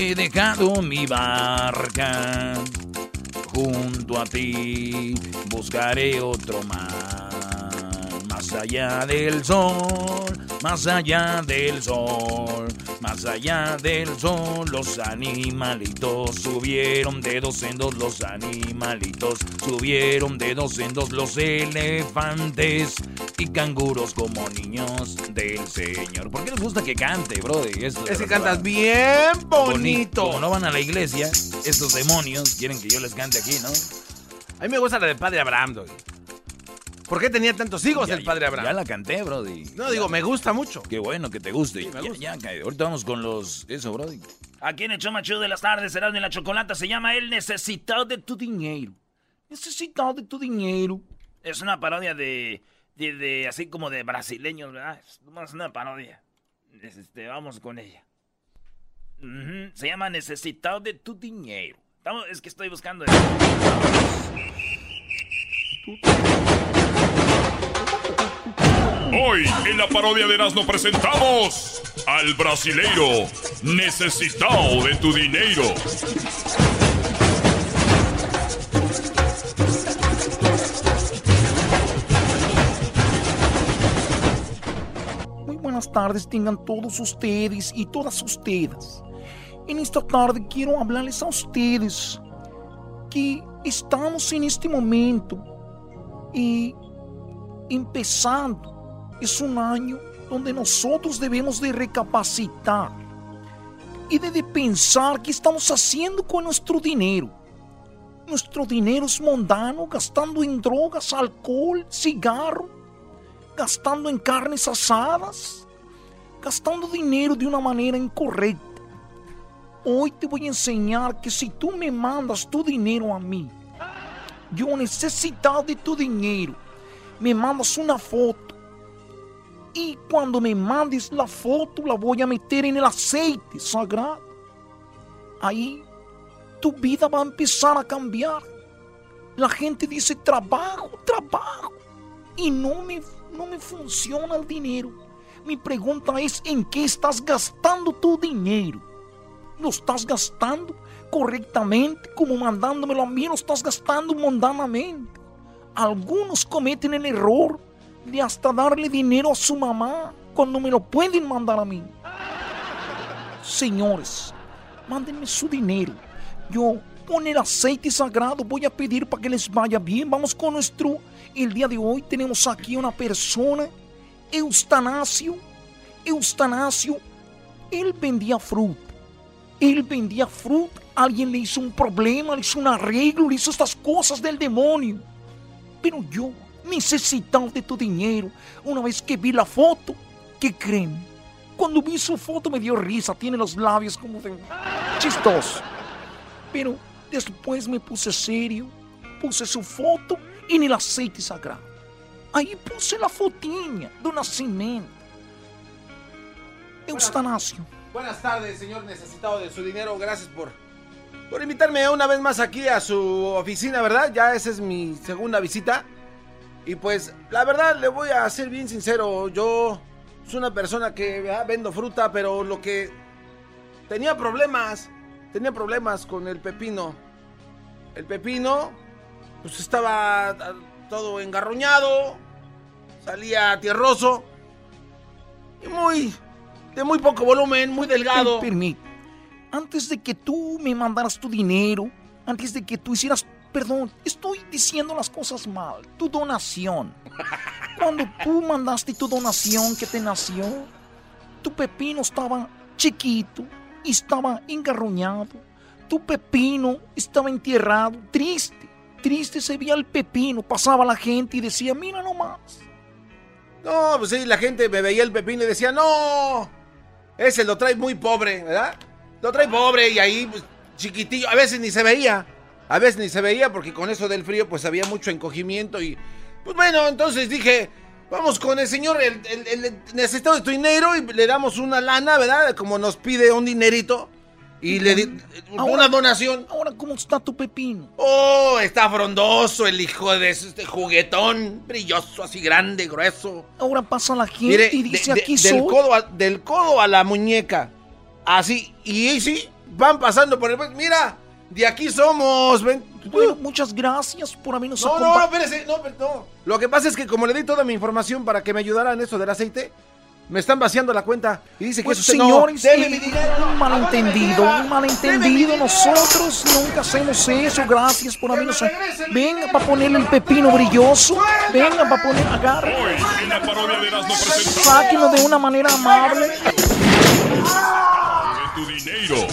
Speaker 12: He dejado mi barca. Junto a ti, buscaré otro mar, más allá del sol, más allá del sol, más allá del sol. Los animalitos subieron de dos en dos, los animalitos subieron de dos en dos, los elefantes y canguros como niños del Señor. ¿Por qué les gusta que cante, bro? Esto de
Speaker 2: Es que cantas bien bonito.
Speaker 12: Como no van a la iglesia, estos demonios quieren que yo les cante aquí, ¿no?
Speaker 2: A mí me gusta la del padre Abraham, Doggy. ¿Por qué tenía tantos hijos
Speaker 12: Ya-
Speaker 2: el padre Abraham?
Speaker 12: Ya la canté, Brody.
Speaker 2: No, digo, me gusta mucho.
Speaker 12: Qué bueno que te guste.
Speaker 2: me
Speaker 12: Ya-
Speaker 2: gusta.
Speaker 12: ya, ca- ahorita vamos con los... Eso, Brody.
Speaker 1: Aquí en el show más chido de las tardes, será de la chocolata, se llama El Necesitado de tu Dinero. Necesitado de tu dinero. Es una parodia de, de, de- así como de brasileños, ¿verdad? Es nomás una parodia. Es, Este, vamos con ella. Se llama Necesitado de tu dinero. Estamos- es que estoy buscando. el-
Speaker 10: Hoy en la parodia de Erasmo presentamos al brasileiro necesitado de tu dinero.
Speaker 21: Muy buenas tardes tengan todos ustedes y todas ustedes. En esta tarde quiero hablarles a ustedes que estamos en este momento y empezando. Es un año donde nosotros debemos de recapacitar y de, pensar qué estamos haciendo con nuestro dinero. Nuestro dinero es mundano, gastando en drogas, alcohol, cigarro, gastando en carnes asadas, gastando dinero de una manera incorrecta. Hoy te voy a enseñar que si tú me mandas tu dinero a mí, yo necesitado de tu dinero, me mandas una foto. Y cuando me mandes la foto, la voy a meter en el aceite sagrado. Ahí tu vida va a empezar a cambiar. La gente dice trabajo, trabajo. Y no me, no me funciona el dinero. Mi pregunta es, ¿en qué estás gastando tu dinero? ¿Lo estás gastando correctamente, como mandándomelo a mí? ¿Lo estás gastando mundanamente? Algunos cometen el error de hasta darle dinero a su mamá cuando me lo pueden mandar a mí. Señores, mándenme su dinero. yo, con el aceite sagrado, voy a pedir para que les vaya bien. Vamos con nuestro. El día de hoy tenemos aquí una persona, Eustanasio. Eustanasio, él vendía fruta. Él vendía fruta. Alguien le hizo un problema, le hizo un arreglo, le hizo estas cosas del demonio. Pero yo necesitaba de tu dinero. Una vez que vi la foto, ¿qué creen? Cuando vi su foto me dio risa, tiene los labios como de chistoso. Pero después me puse serio, puse su foto en el aceite sagrado. Ahí puse la fotinha do nacimiento. Eustanasio.
Speaker 2: Buenas tardes, señor necesitado de su dinero. Gracias por, por invitarme una vez más aquí a su oficina, ¿verdad? Ya esa es mi segunda visita. Y pues, la verdad, le voy a ser bien sincero. Yo soy una persona que ah, vendo fruta, pero lo que tenía problemas, tenía problemas con el pepino. El pepino, pues estaba ah, todo engarruñado, salía tierroso y muy, de muy poco volumen, muy delgado.
Speaker 21: Antes de que tú me mandaras tu dinero, antes de que tú hicieras, perdón, estoy diciendo las cosas mal, tu donación. Cuando tú mandaste tu donación que te nació, tu pepino estaba chiquito y estaba engarruñado. Tu pepino estaba enterrado, triste, triste se veía el pepino. Pasaba la gente y decía, mira nomás.
Speaker 2: No, pues sí, la gente me veía el pepino y decía, no, ese lo trae muy pobre, ¿verdad? Lo trae pobre y ahí, pues, chiquitillo, a veces ni se veía. A veces ni se veía porque con eso del frío, pues había mucho encogimiento y... Pues bueno, entonces dije, vamos con el señor, el, el, el necesitado de tu dinero y le damos una lana, ¿verdad? Como nos pide un dinerito. Y le di una donación.
Speaker 21: Ahora, ¿cómo está tu pepino?
Speaker 2: Oh, está frondoso el hijo de este juguetón, brilloso, así grande, grueso.
Speaker 21: Ahora pasa la gente
Speaker 2: Mire,
Speaker 21: y dice,
Speaker 2: de- de-
Speaker 21: aquí
Speaker 2: del,
Speaker 21: soy.
Speaker 2: codo a, del codo a la muñeca. Así, y sí, van pasando por el... Mira, de aquí somos, ven.
Speaker 21: Bueno, muchas gracias por habernos
Speaker 2: No, no, no, espérese, no, pero no. Lo que pasa es que como le di toda mi información para que me ayudaran eso del aceite, me están vaciando la cuenta y dice que
Speaker 21: Pues
Speaker 2: eso
Speaker 21: señores,
Speaker 2: no, mi dinero.
Speaker 21: un malentendido, un malentendido. Nosotros nunca hacemos eso. Gracias por habernos. Venga para ponerle el pepino brilloso. Venga para poner, agarre.
Speaker 10: En
Speaker 21: Sáquenlo de una manera amable.
Speaker 10: tu dinero.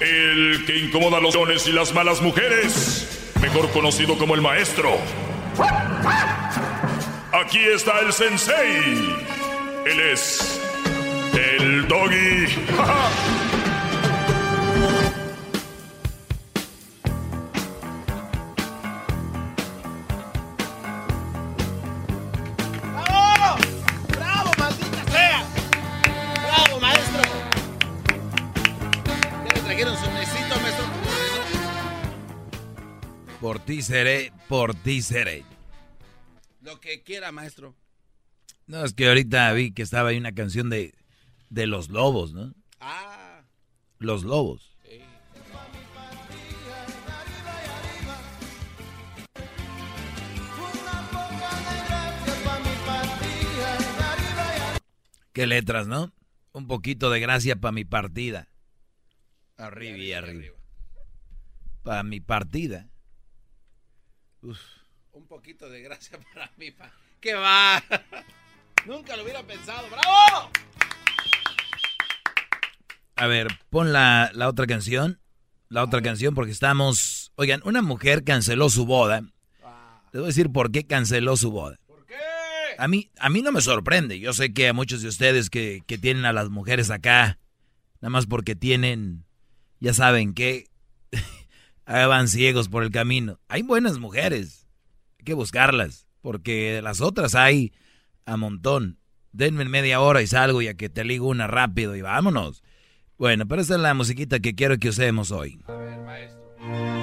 Speaker 10: El que incomoda a los dones y las malas mujeres, mejor conocido como el maestro. Aquí está el sensei. Él es el doggy. (laughs)
Speaker 12: Por ti seré, por ti seré.
Speaker 2: Lo que quiera, maestro.
Speaker 12: No, es que ahorita vi que estaba ahí una canción de, de los lobos, ¿no?
Speaker 2: Ah.
Speaker 12: Los lobos. Qué letras, ¿no? Un poquito de gracia para mi partida. Arriba y arriba. Para mi partida. Uf.
Speaker 2: Un poquito de gracia (laughs) para mí. pa- ¡Qué va! (laughs) Nunca lo hubiera pensado. ¡Bravo!
Speaker 12: A ver, pon la, la otra canción. La otra canción porque estamos... Oigan, una mujer canceló su boda. Les voy a decir por qué canceló su boda. ¿Por qué? A mí, a mí no me sorprende. Yo sé que a muchos de ustedes que, que tienen a las mujeres acá, nada más porque tienen, ya saben que van ciegos por el camino. Hay buenas mujeres. Hay que buscarlas. Porque las otras hay a montón. Denme media hora y salgo y a que te ligo una rápido y vámonos. Bueno, pero esta es la musiquita que quiero que usemos hoy.
Speaker 2: A ver, maestro.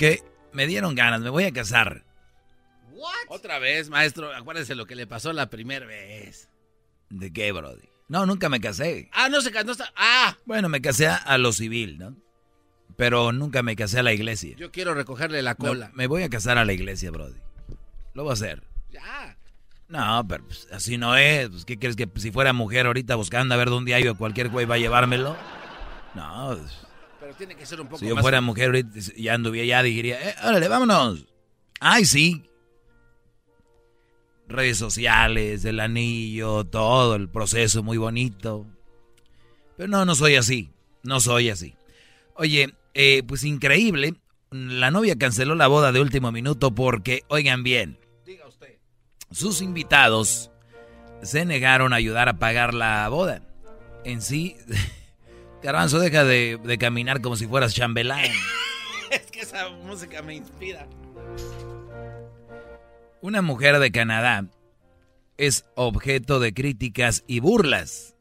Speaker 12: Que me dieron ganas, me voy a casar.
Speaker 2: Otra vez, maestro, acuérdese lo que le pasó la primera vez.
Speaker 12: ¿De qué, Brody? No, nunca me casé.
Speaker 2: Ah, no se casó. Ah.
Speaker 12: Bueno, me casé a lo civil, ¿no? Pero nunca me casé a la iglesia.
Speaker 2: Yo quiero recogerle la cola.
Speaker 12: me voy a casar a la iglesia, Brody. Lo voy a hacer.
Speaker 2: Ya.
Speaker 12: No, pero pues, así no es. Pues, ¿Qué crees que si fuera mujer ahorita buscando a ver dónde hay o cualquier güey va a llevármelo? No.
Speaker 2: Pues, pero tiene que ser un poco
Speaker 12: Si yo fuera mujer ahorita ya anduviera, ya diría, eh, órale, vámonos. Ay, sí. Redes sociales, el anillo, todo, el proceso muy bonito. Pero no, no soy así. No soy así. Oye, eh, pues increíble. La novia canceló la boda de último minuto porque, oigan bien, sus invitados se negaron a ayudar a pagar la boda. En sí, (laughs) Garbanzo, deja de, caminar como si fueras chambelán. (laughs)
Speaker 2: es que esa música me inspira.
Speaker 12: Una mujer de Canadá es objeto de críticas y burlas.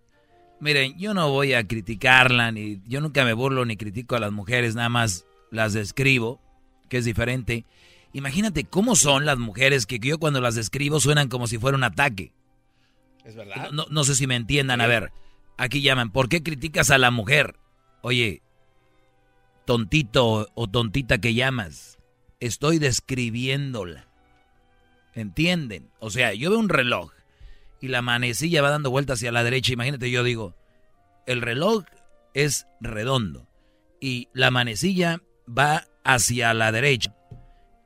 Speaker 12: Miren, yo no voy a criticarla, ni yo nunca me burlo ni critico a las mujeres, nada más las describo, que es diferente. Imagínate cómo son las mujeres que yo cuando las describo suenan como si fuera un ataque.
Speaker 2: Es verdad.
Speaker 12: No, sé si me entiendan. A ver, aquí llaman, ¿por qué criticas a la mujer? Oye, tontito o tontita que llamas, estoy describiéndola. ¿Entienden? O sea, yo veo un reloj y la manecilla va dando vueltas hacia la derecha. Imagínate, yo digo, el reloj es redondo y la manecilla va hacia la derecha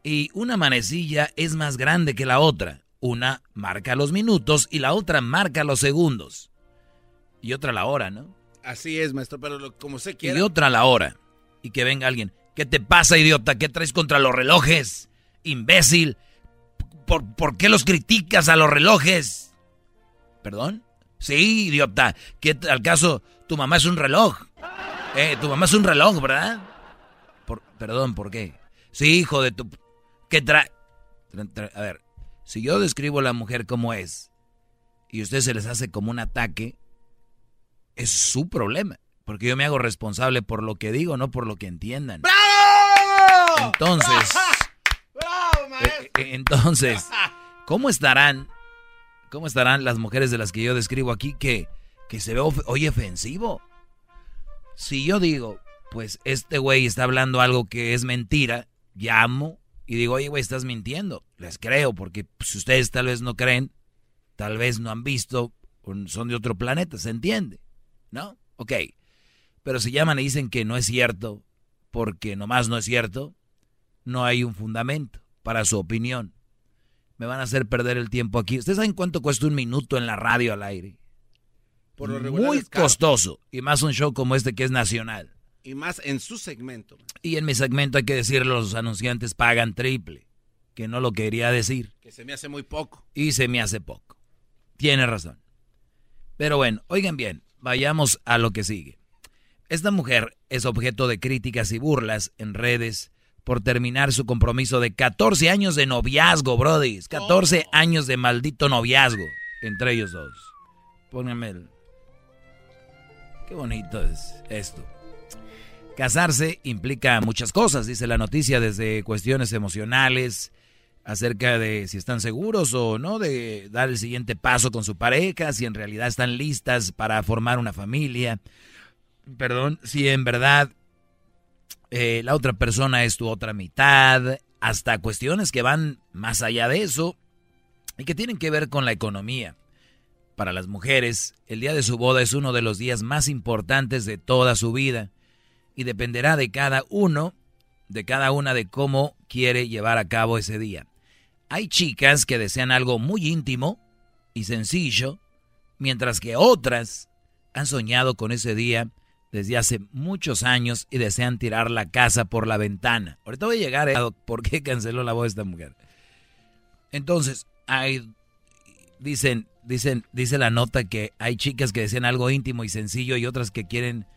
Speaker 12: y una manecilla es más grande que la otra. Una marca los minutos y la otra marca los segundos. Y otra la hora, ¿no?
Speaker 2: Así es, maestro, pero como se quiera.
Speaker 12: Y otra la hora. Y que venga alguien. ¿Qué te pasa, idiota? ¿Qué traes contra los relojes? Imbécil. ¿Por, ¿Por qué los criticas a los relojes? ¿Perdón? Sí, idiota. ¿Qué al caso? Tu mamá es un reloj. Eh, tu mamá es un reloj, ¿verdad? Por, perdón, ¿por qué? Sí, hijo de tu... ¿Qué trae? A ver, si yo describo a la mujer como es y a ustedes se les hace como un ataque, es su problema. Porque yo me hago responsable por lo que digo, no por lo que entiendan.
Speaker 2: ¡Bravo!
Speaker 12: Entonces. (laughs)
Speaker 2: ¡Bravo, maestro!
Speaker 12: Eh, eh, entonces, ¿cómo estarán? ¿Cómo estarán las mujeres de las que yo describo aquí que, que se ve hoy ofensivo? Si yo digo, pues este güey está hablando algo que es mentira, llamo y digo, oye, güey, estás mintiendo. Les creo, porque si ustedes tal vez no creen, tal vez no han visto, son de otro planeta, ¿se entiende? ¿No? Ok. Pero si llaman y dicen que no es cierto, porque nomás no es cierto, no hay un fundamento para su opinión. Me van a hacer perder el tiempo aquí. ¿Ustedes saben cuánto cuesta un minuto en la radio al aire?
Speaker 2: Por lo
Speaker 12: Muy costoso. Y más un show como este que es nacional.
Speaker 2: Y más en su segmento.
Speaker 12: Y en mi segmento hay que decirlo, los anunciantes pagan triple. Que no lo quería decir.
Speaker 2: Que se me hace muy poco.
Speaker 12: Y se me hace poco. Tiene razón. Pero bueno, oigan bien, vayamos a lo que sigue. Esta mujer es objeto de críticas y burlas en redes por terminar su compromiso de 14 años de noviazgo, Brody. 14 años de maldito noviazgo entre ellos dos. Pónganme el... Qué bonito es esto. Casarse implica muchas cosas, dice la noticia, desde cuestiones emocionales, acerca de si están seguros o no de dar el siguiente paso con su pareja, si en realidad están listas para formar una familia, perdón, si en verdad eh, la otra persona es tu otra mitad, hasta cuestiones que van más allá de eso y que tienen que ver con la economía. Para las mujeres, el día de su boda es uno de los días más importantes de toda su vida y dependerá de cada uno, de cada una de cómo quiere llevar a cabo ese día. Hay chicas que desean algo muy íntimo y sencillo, mientras que otras han soñado con ese día desde hace muchos años y desean tirar la casa por la ventana. Ahorita voy a llegar a (laughs) por qué canceló la voz de esta mujer. Entonces, hay dicen, dicen, dice la nota que hay chicas que desean algo íntimo y sencillo y otras que quieren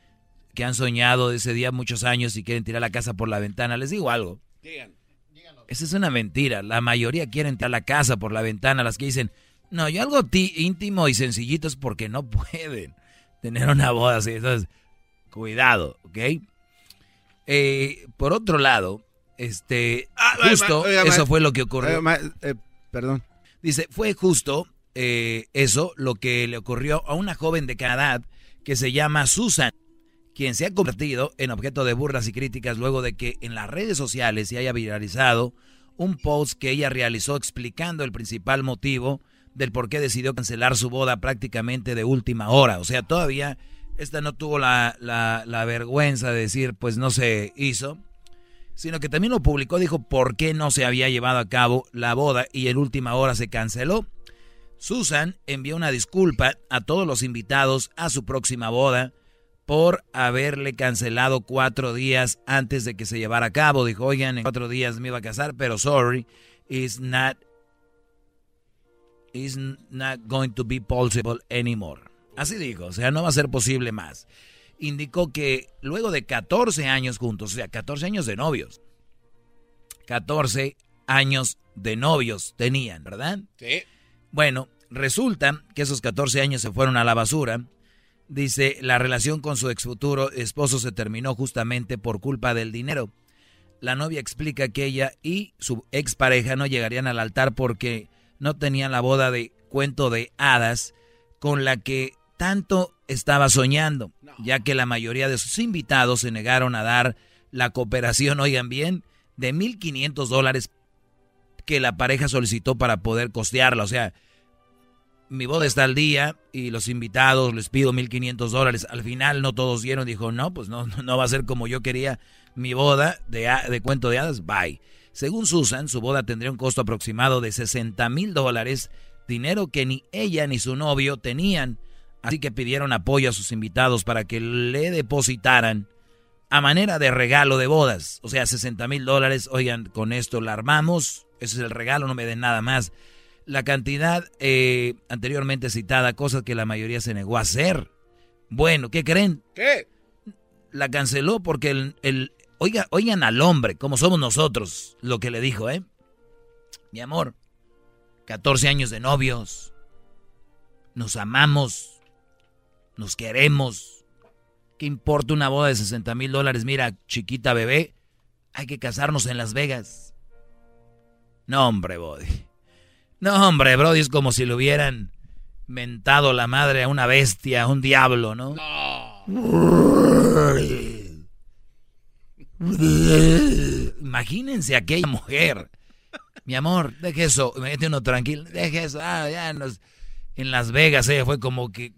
Speaker 12: que han soñado ese día muchos años y quieren tirar la casa por la ventana. Les digo algo. Esa es una mentira. La mayoría quieren tirar la casa por la ventana. Las que dicen, no, yo algo íntimo y sencillito es porque no (laughs) pueden tener una boda así. Entonces, cuidado, ¿ok? Eh, por otro lado, este,
Speaker 2: Ah,
Speaker 12: justo,
Speaker 2: oiga,
Speaker 12: eso fue lo que ocurrió.
Speaker 2: eh, perdón.
Speaker 12: Dice, fue justo eh, eso lo que le ocurrió a una joven de Canadá que se llama Susan, quien se ha convertido en objeto de burlas y críticas luego de que en las redes sociales se haya viralizado un post que ella realizó explicando el principal motivo del por qué decidió cancelar su boda prácticamente de última hora. O sea, todavía esta no tuvo la, la- la vergüenza de decir, pues no se hizo, sino que también lo publicó, dijo por qué no se había llevado a cabo la boda y en última hora se canceló. Susan envió una disculpa a todos los invitados a su próxima boda por haberle cancelado cuatro días antes de que se llevara a cabo. Dijo, oigan, en cuatro días me iba a casar, pero sorry, it's not, it's not going to be possible anymore. Así dijo, o sea, no va a ser posible más. Indicó que luego de 14 años juntos, o sea, 14 años de novios, 14 años de novios tenían, ¿verdad?
Speaker 2: Sí.
Speaker 12: Bueno, resulta que esos 14 años se fueron a la basura. Dice, la relación con su ex futuro esposo se terminó justamente por culpa del dinero. La novia explica que ella y su expareja no llegarían al altar porque no tenían la boda de cuento de hadas con la que tanto estaba soñando, ya que la mayoría de sus invitados se negaron a dar la cooperación, oigan bien, de 1.500 dólares que la pareja solicitó para poder costearla. O sea, mi boda está al día y los invitados les pido 1.500 dólares. Al final no todos dieron, dijo, no, pues no, no va a ser como yo quería mi boda de, de cuento de hadas, bye. Según Susan, su boda tendría un costo aproximado de 60 mil dólares, dinero que ni ella ni su novio tenían. Así que pidieron apoyo a sus invitados para que le depositaran a manera de regalo de bodas. O sea, 60 mil dólares. Oigan, con esto la armamos. Ese es el regalo, no me den nada más. La cantidad eh, anteriormente citada, cosas que la mayoría se negó a hacer. Bueno, ¿qué creen?
Speaker 2: ¿Qué?
Speaker 12: La canceló porque el, el- oiga, oigan al hombre, como somos nosotros, lo que le dijo, ¿eh? Mi amor, 14 años de novios, nos amamos, nos queremos. ¿Qué importa una boda de 60 mil dólares? Mira, chiquita bebé, hay que casarnos en Las Vegas. No, hombre, Brody. No, hombre, Brody, es como si le hubieran mentado la madre a una bestia, a un diablo, ¿no? Imagínense aquella mujer. Mi amor, deje eso, mete uno tranquilo, deje eso. Ah, ya nos- en Las Vegas ella fue como que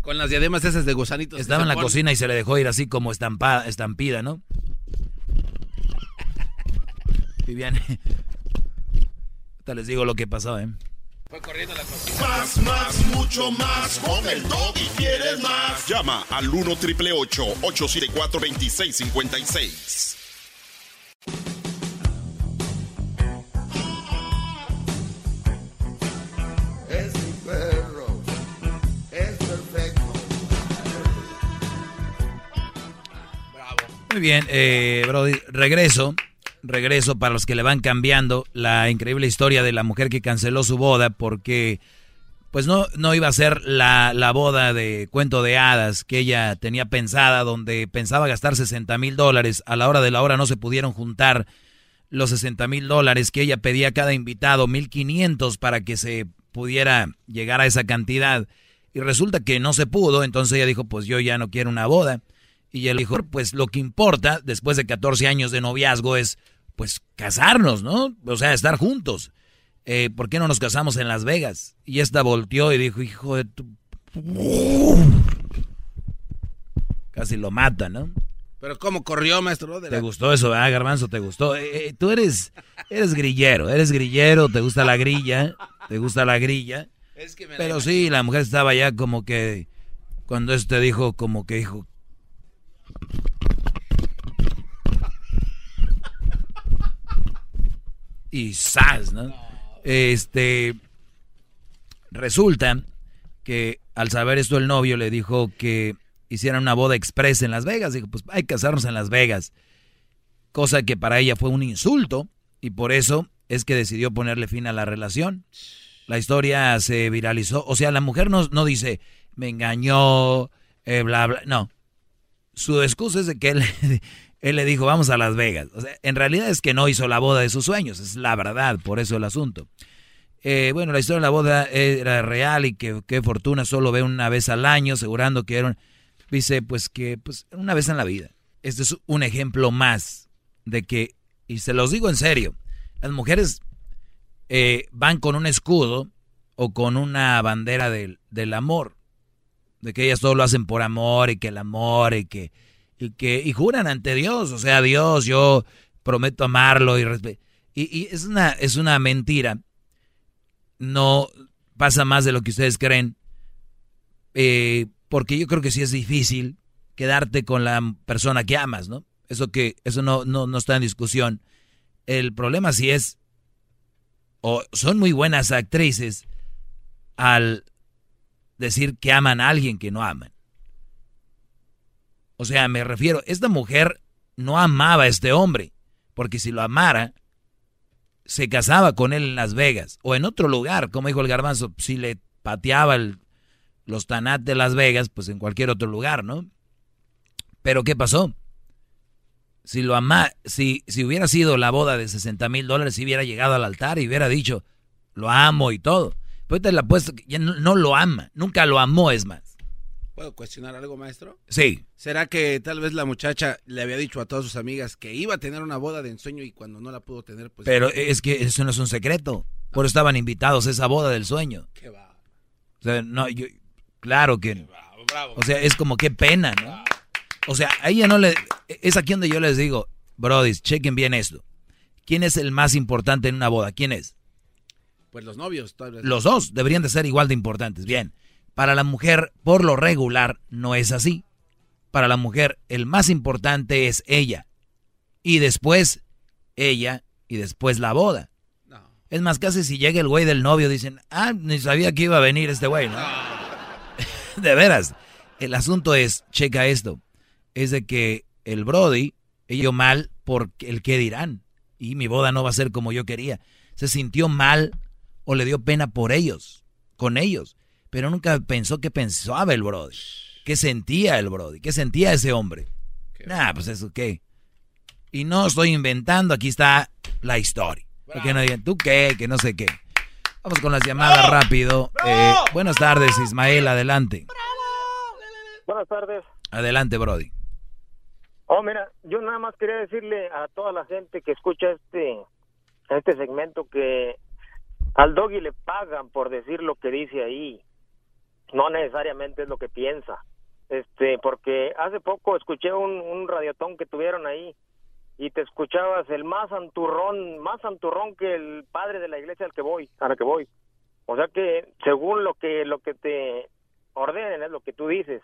Speaker 2: Con las diademas esas de gusanitos.
Speaker 12: estaba en la cocina y se le dejó ir así como estampada, estampida, ¿no? Viviane. Ahorita les digo lo que pasó, ¿eh?
Speaker 2: Fue corriendo la cocina.
Speaker 6: Más, más, mucho más. Con el y quieres más. Llama al 1 triple 874 2656.
Speaker 22: Es mi perro. Es perfecto.
Speaker 12: Muy bien, eh, Brody, regreso. Regreso para los que le van cambiando la increíble historia de la mujer que canceló su boda porque pues no, no iba a ser la, la boda de cuento de hadas que ella tenía pensada, donde pensaba gastar 60 mil dólares. A la hora de la hora no se pudieron juntar los 60 mil dólares que ella pedía a cada invitado, 1.500 para que se pudiera llegar a esa cantidad. Y resulta que no se pudo, entonces ella dijo, pues yo ya no quiero una boda. Y él dijo, pues lo que importa después de 14 años de noviazgo es, pues, casarnos, ¿no? O sea, estar juntos. Eh, ¿Por qué no nos casamos en Las Vegas? Y esta volteó y dijo, hijo de tu... Casi lo mata, ¿no?
Speaker 2: Pero ¿cómo corrió, maestro? De
Speaker 12: ¿Te gustó eso, ah, Garbanzo? ¿Te gustó? Eh, eh, tú eres, eres grillero, eres grillero, te gusta la grilla, te gusta la grilla.
Speaker 2: Es que me la
Speaker 12: Pero sí, la mujer estaba ya como que, cuando este dijo, como que dijo... Y ¡zas! ¿no? Este, resulta que al saber esto el novio le dijo que hicieran una boda express en Las Vegas. Dijo, pues hay que casarnos en Las Vegas. Cosa que para ella fue un insulto y por eso es que decidió ponerle fin a la relación. La historia se viralizó. O sea, la mujer no, no dice, me engañó, eh, bla, bla. No. Su excusa es de que él, él le dijo, vamos a Las Vegas. O sea, en realidad es que no hizo la boda de sus sueños, es la verdad, por eso el asunto. Eh, bueno, la historia de la boda era real y que qué fortuna solo ve una vez al año, asegurando que era un, dice pues que pues una vez en la vida. Este es un ejemplo más de que, y se los digo en serio, las mujeres eh, van con un escudo o con una bandera del, del amor, de que ellas todo lo hacen por amor y que el amor y que, y que, y juran ante Dios, o sea, Dios, yo prometo amarlo y respetar. Y, y es, una, es una mentira no pasa más de lo que ustedes creen, eh, porque yo creo que sí es difícil quedarte con la persona que amas, ¿no? Eso que eso no, no, no está en discusión. El problema sí es, o son muy buenas actrices al decir que aman a alguien que no aman. O sea, me refiero, esta mujer no amaba a este hombre, porque si lo amara, se casaba con él en Las Vegas o en otro lugar, como dijo el garbanzo, si le pateaba los tanat de Las Vegas, pues en cualquier otro lugar, ¿no? Pero ¿qué pasó? Si lo ama, si, si hubiera sido la boda de 60 mil dólares, si hubiera llegado al altar y hubiera dicho, lo amo y todo. Pero te la apuesto que ya no, no lo ama, nunca lo amó, es más.
Speaker 2: ¿Puedo cuestionar algo, maestro?
Speaker 12: Sí.
Speaker 2: ¿Será que tal vez la muchacha le había dicho a todas sus amigas que iba a tener una boda de ensueño y cuando no la pudo tener, pues...
Speaker 12: Pero es que eso no es un secreto. Por eso estaban invitados a esa boda del sueño.
Speaker 2: Qué va.
Speaker 12: O sea, no, yo, claro que...
Speaker 2: bravo.
Speaker 12: O sea, es como qué pena, ¿no? O sea, a ella no le... Es aquí donde yo les digo, Brody, chequen bien esto. ¿Quién es el más importante en una boda? ¿Quién es?
Speaker 2: Pues los novios. Tal vez.
Speaker 12: Los dos deberían de ser igual de importantes. Bien. Para la mujer, por lo regular, no es así. Para la mujer, el más importante es ella. Y después, ella, y después la boda. Es más, casi si llega el güey del novio, dicen, ah, ni sabía que iba a venir este güey, ¿no? (laughs) de veras. El asunto es, checa esto, es de que el Brody, ello mal por el que dirán. Y mi boda no va a ser como yo quería. Se sintió mal o le dio pena por ellos, con ellos pero nunca pensó qué pensaba el Brody. ¿Qué sentía el Brody? ¿Qué sentía ese hombre? Nah, pues eso qué. Y no estoy inventando, aquí está la historia. Porque no digan, ¿tú qué? Que no sé qué. Vamos con las llamadas rápido. Eh, buenas tardes, Ismael, adelante.
Speaker 23: Buenas tardes.
Speaker 12: Adelante, Brody.
Speaker 23: Oh, mira, yo nada más quería decirle a toda la gente que escucha este, este segmento que al doggy le pagan por decir lo que dice ahí no necesariamente es lo que piensa. Este, porque hace poco escuché un, un radiotón que tuvieron ahí y te escuchabas el más santurrón, más santurrón que el padre de la iglesia al que voy, a la que voy. O sea que según lo que lo que te ordenen es lo que tú dices.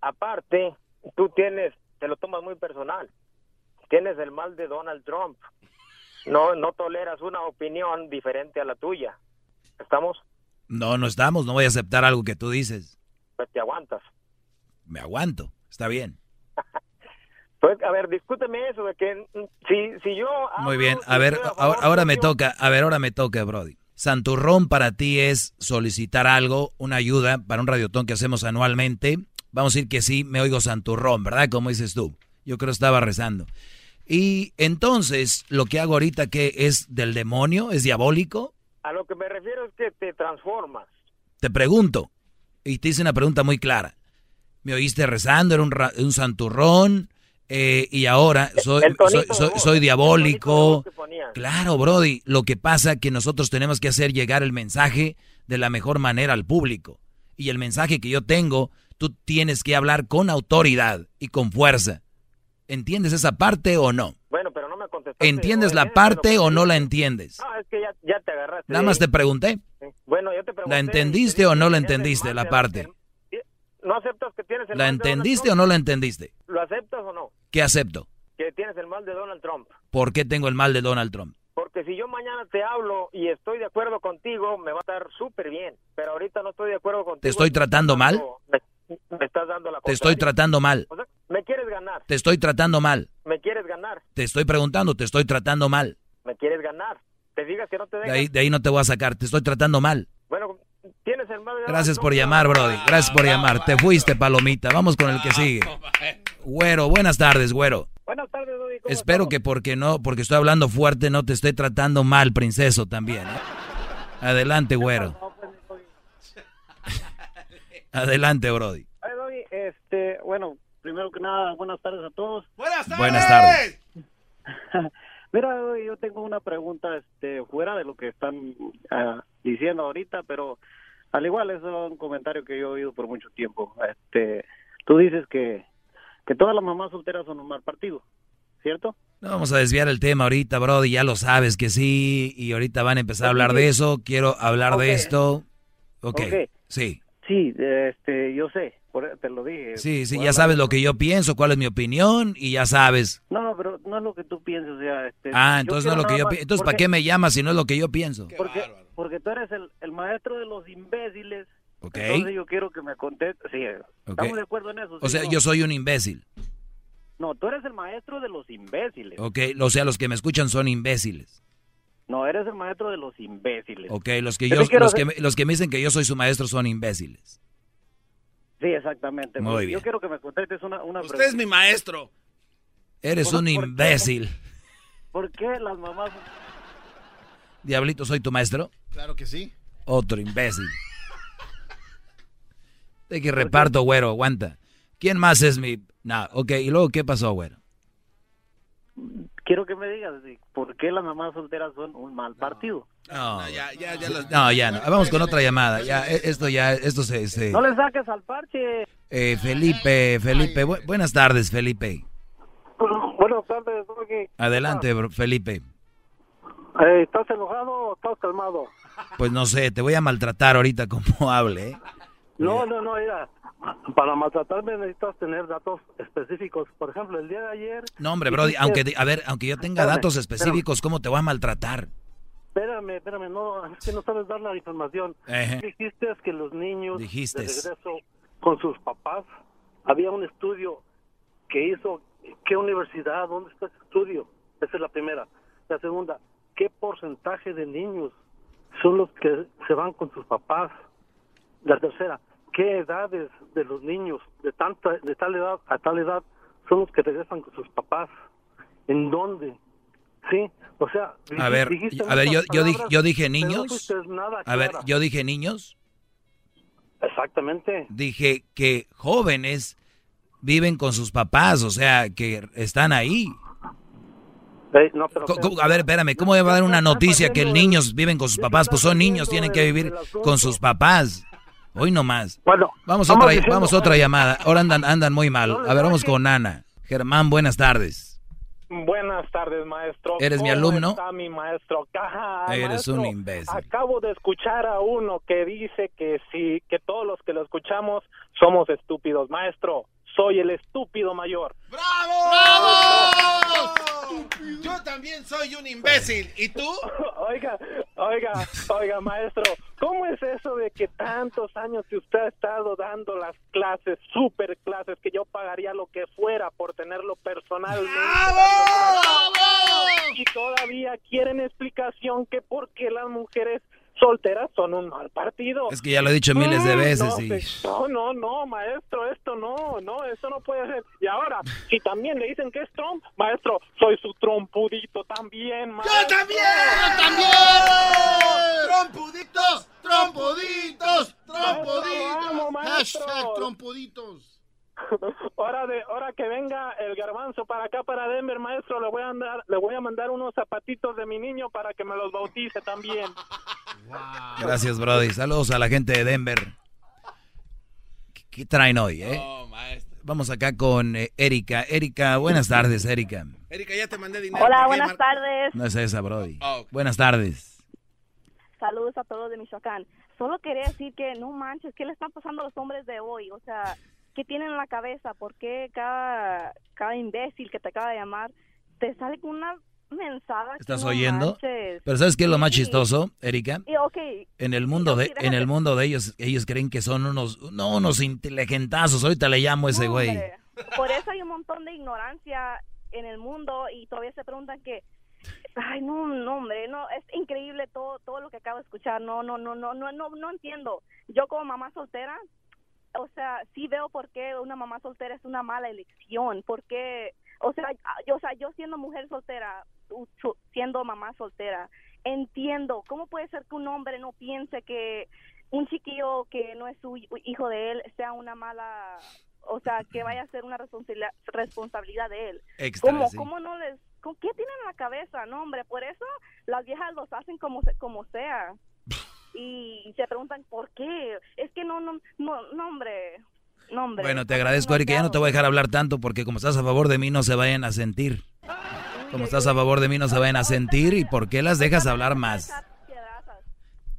Speaker 23: Aparte, tú tienes, te lo tomas muy personal. Tienes el mal de Donald Trump. No no toleras una opinión diferente a la tuya. ¿Estamos?
Speaker 12: No, no estamos, no voy a aceptar algo que tú dices.
Speaker 23: Pues te aguantas.
Speaker 12: Me aguanto, está bien. (laughs)
Speaker 23: pues, a ver, discúteme eso de que si, si yo...
Speaker 12: Muy bien, a ver, ahora, ahora me toca, a ver, ahora me toca, Brody. Santurrón para ti es solicitar algo, una ayuda para un radiotón que hacemos anualmente. Vamos a decir que sí, me oigo Santurrón, ¿verdad? Como dices tú. Yo creo que estaba rezando. Y entonces, lo que hago ahorita, que es del demonio? ¿Es diabólico?
Speaker 23: A lo que me refiero es que te transformas.
Speaker 12: Te pregunto, y te hice una pregunta muy clara. Me oíste rezando, era un, un santurrón, eh, y ahora soy, soy, soy, soy diabólico. Claro, Brody, lo que pasa es que nosotros tenemos que hacer llegar el mensaje de la mejor manera al público. Y el mensaje que yo tengo, tú tienes que hablar con autoridad y con fuerza. ¿Entiendes esa parte o no?
Speaker 23: Bueno, pero no me contestaste.
Speaker 12: ¿Entiendes la parte o no la entiendes?
Speaker 23: No, es que ya, ya te agarraste.
Speaker 12: Nada más te pregunté.
Speaker 23: Bueno, yo te pregunté.
Speaker 12: ¿La entendiste o no la entendiste la parte?
Speaker 23: ¿No aceptas que tienes el
Speaker 12: ¿La
Speaker 23: mal
Speaker 12: entendiste
Speaker 23: de
Speaker 12: o no la entendiste?
Speaker 23: ¿Lo aceptas o no?
Speaker 12: ¿Qué acepto?
Speaker 23: Que tienes el mal de Donald Trump.
Speaker 12: ¿Por qué tengo el mal de Donald Trump?
Speaker 23: Porque si yo mañana te hablo y estoy de acuerdo contigo, me va a estar súper bien. Pero ahorita no estoy de acuerdo contigo.
Speaker 12: ¿Te estoy tratando mal?
Speaker 23: Me, me estás dando la
Speaker 12: Te estoy tratando mal.
Speaker 23: O sea, me quieres ganar.
Speaker 12: Te estoy tratando mal.
Speaker 23: Me quieres ganar.
Speaker 12: Te estoy preguntando, te estoy tratando mal.
Speaker 23: Me quieres ganar. Te digas que no te
Speaker 12: De
Speaker 23: dejas.
Speaker 12: ahí, de ahí no te voy a sacar, te estoy tratando mal.
Speaker 23: Bueno, tienes el mal de
Speaker 12: Gracias por llamar, Brody. Gracias por llamar. Te fuiste, palomita. Vamos con el que sigue. Güero, buenas tardes, güero.
Speaker 24: Buenas tardes. ¿cómo
Speaker 12: Espero que porque no, porque estoy hablando fuerte, no te estoy tratando mal, princeso, también. ¿eh? Adelante, güero. Adelante, Brody.
Speaker 24: Ay, Doggy, este, bueno, primero que nada, buenas tardes a todos.
Speaker 2: Buenas
Speaker 24: tardes.
Speaker 12: Buenas tardes. (laughs)
Speaker 24: Mira, yo tengo una pregunta, este, fuera de lo que están ah, diciendo ahorita, pero al igual es un comentario que yo he oído por mucho tiempo. Este, tú dices que, que todas las mamás solteras son un mal partido, ¿cierto?
Speaker 12: No vamos a desviar el tema ahorita, Brody. Ya lo sabes que sí. Y ahorita van a empezar a hablar de eso. Quiero hablar de esto. Ok.
Speaker 24: Ok.
Speaker 12: Sí.
Speaker 24: Sí, este, yo sé, por- te lo dije.
Speaker 12: Sí, sí, ya sabes lo que yo pienso, cuál es mi opinión y ya sabes.
Speaker 24: No, no, pero no es lo que tú piensas, o sea, este,
Speaker 12: Ah, entonces no es lo que yo pienso. Entonces, ¿para qué me llamas si no es lo que yo pienso?
Speaker 24: Porque, porque tú eres el, el maestro de los imbéciles.
Speaker 12: Ok.
Speaker 24: Entonces yo quiero que me contestes. Sí,
Speaker 12: Ok.
Speaker 24: estamos de acuerdo en eso.
Speaker 12: O
Speaker 24: ¿sí
Speaker 12: sea,
Speaker 24: no?
Speaker 12: yo soy un imbécil.
Speaker 24: No, tú eres el maestro de los imbéciles.
Speaker 12: Ok, o sea, los que me escuchan son imbéciles.
Speaker 24: No, eres el maestro de los imbéciles.
Speaker 12: Ok, los que,
Speaker 24: Yo
Speaker 12: los, que los que me dicen que yo soy su maestro son imbéciles.
Speaker 24: Sí, exactamente.
Speaker 12: Muy bien.
Speaker 24: Yo quiero que me contestes una, una
Speaker 2: Usted es mi maestro.
Speaker 12: Eres
Speaker 24: ¿Por-
Speaker 12: un
Speaker 24: por qué?
Speaker 12: imbécil.
Speaker 24: ¿Por qué las mamás...
Speaker 12: Diablito, ¿soy tu maestro?
Speaker 15: Claro que sí.
Speaker 12: Otro imbécil. (laughs) De que reparto, güero, aguanta. ¿Quién más es mi...? No, ok, ¿y luego qué pasó, güero?
Speaker 24: Quiero que me digas sí, por qué las mamás solteras son un mal partido.
Speaker 12: No,
Speaker 2: ya, ya, ya. los-
Speaker 12: No, ya no. Vamos con otra llamada. Ya, e- esto ya, esto se... se-
Speaker 24: No le saques al parche.
Speaker 12: Eh, Felipe, Felipe, bu- buenas tardes, Felipe.
Speaker 24: Buenas tardes, Doggy.
Speaker 12: Adelante, bro- Felipe.
Speaker 24: Eh, ¿Estás enojado o estás calmado?
Speaker 12: Pues no sé, te voy a maltratar ahorita como (laughs) hable, ¿eh?
Speaker 24: No, no, no, mira. Para maltratarme necesitas tener datos específicos. Por ejemplo, el día de ayer...
Speaker 12: No, hombre, Brody, aunque, a ver, aunque yo tenga
Speaker 24: Espérame,
Speaker 12: datos específicos, ¿cómo te voy a maltratar?
Speaker 24: Espérame, espérame, no, es que no sabes dar la información.
Speaker 12: Ejé.
Speaker 24: Dijiste que los niños
Speaker 12: Dijiste.
Speaker 24: de regreso con sus papás, había un estudio que hizo, ¿qué universidad? ¿Dónde está ese estudio? Esa es la primera. La segunda, ¿qué porcentaje de niños son los que se van con sus papás? La tercera, ¿qué edades de los niños de tanta de tal edad a tal edad son los que regresan con sus papás? ¿En dónde? Sí, o sea,
Speaker 12: A ver, a ver, yo, yo, dije, yo dije
Speaker 24: no
Speaker 12: niños. A ver, yo dije niños.
Speaker 24: Exactamente.
Speaker 12: Dije que jóvenes viven con sus papás, o sea, que están ahí.
Speaker 24: Eh, no, pero-
Speaker 12: A ver, espérame, ¿cómo va a dar una noticia que niños viven con sus papás? Pues son niños, tienen que vivir con sus papás. Hoy no más.
Speaker 24: Bueno,
Speaker 12: vamos otra,
Speaker 24: diciendo-
Speaker 12: vamos a otra llamada. Ahora andan, andan muy mal. A ver, vamos con Ana. Germán, buenas tardes.
Speaker 25: Buenas tardes, maestro.
Speaker 12: ¿Eres mi
Speaker 25: ¿Cómo
Speaker 12: alumno?
Speaker 25: está mi maestro? Ajá,
Speaker 12: Eres
Speaker 25: maestro.
Speaker 12: un imbécil.
Speaker 25: Acabo de escuchar a uno que dice que sí, que todos los que lo escuchamos somos estúpidos. Maestro, soy el estúpido mayor.
Speaker 2: ¡Bravo! Yo también soy un imbécil. ¿Y tú? (laughs)
Speaker 25: Oiga, oiga, oiga, maestro, ¿cómo es eso de que tantos años que usted ha estado dando las clases, super clases, que yo pagaría lo que fuera por tenerlo personalmente? Y todavía quieren explicación que por qué las mujeres solteras son un mal partido.
Speaker 12: Es que ya lo he dicho miles de
Speaker 25: Mm,
Speaker 12: veces
Speaker 25: no,
Speaker 12: y-
Speaker 25: se- No, no, no, maestro, esto no, no, eso no puede ser. Y ahora, si también le dicen que es Trump, maestro, soy su trompudito también, maestro.
Speaker 2: ¡Yo también! ¡Yo también! ¡Trompuditos! ¡Trompuditos!
Speaker 25: Vamos, maestro.
Speaker 15: Hashtag trompuditos. (laughs)
Speaker 25: Hora de hora que venga el garbanzo para acá para Denver, maestro, le voy a mandar le voy a mandar unos zapatitos de mi niño para que me los bautice también.
Speaker 12: Gracias, Brody. Saludos a la gente de Denver. ¿Qué, qué traen hoy, eh? Vamos acá con eh, Erika. Erika, buenas tardes, Erika.
Speaker 2: Erika, ya te mandé dinero.
Speaker 26: Hola,
Speaker 2: ¿Por qué,
Speaker 26: buenas
Speaker 2: Mar-
Speaker 26: tardes.
Speaker 12: No es esa, Brody.
Speaker 2: Oh.
Speaker 12: Buenas tardes.
Speaker 26: Saludos a todos de Michoacán. Solo quería decir que no manches, ¿qué le están pasando a los hombres de hoy? O sea, ¿qué tienen en la cabeza? ¿Por qué cada, cada imbécil que te acaba de llamar te sale con una mensada?
Speaker 12: ¿Estás
Speaker 26: no
Speaker 12: oyendo?
Speaker 26: manches?
Speaker 12: Pero ¿sabes qué es lo más
Speaker 26: Sí.
Speaker 12: chistoso, Erika?
Speaker 26: Y,
Speaker 12: En el mundo de,
Speaker 26: sí,
Speaker 12: en el mundo de ellos, ellos creen que son unos, no, unos inteligentazos. Ahorita le llamo a ese
Speaker 26: No,
Speaker 12: güey.
Speaker 26: Por eso hay un montón de ignorancia en el mundo y todavía se preguntan que Ay, no, no, hombre, no, es increíble todo todo lo que acabo de escuchar. No, no, no, no, no, no, no entiendo. Yo como mamá soltera, o sea, sí veo por qué una mamá soltera es una mala elección, porque, o sea, yo, o sea, yo siendo mujer soltera, siendo mamá soltera, entiendo cómo puede ser que un hombre no piense que un chiquillo que no es su hi- hijo de él sea una mala, o sea, que vaya a ser una responsabilidad, responsabilidad de él.
Speaker 2: Extra,
Speaker 26: ¿Cómo,
Speaker 2: sí.
Speaker 26: cómo no les, con qué tienen en la cabeza? No, hombre, por eso las viejas los hacen como como sea. Y se preguntan por qué. Es que no, no, no, hombre. No, hombre.
Speaker 12: Bueno, te agradezco, Erika. Ya no te voy a dejar hablar tanto porque como estás a favor de mí no se vayan a sentir. Como estás a favor de mí no se vayan a sentir y por qué las dejas hablar más.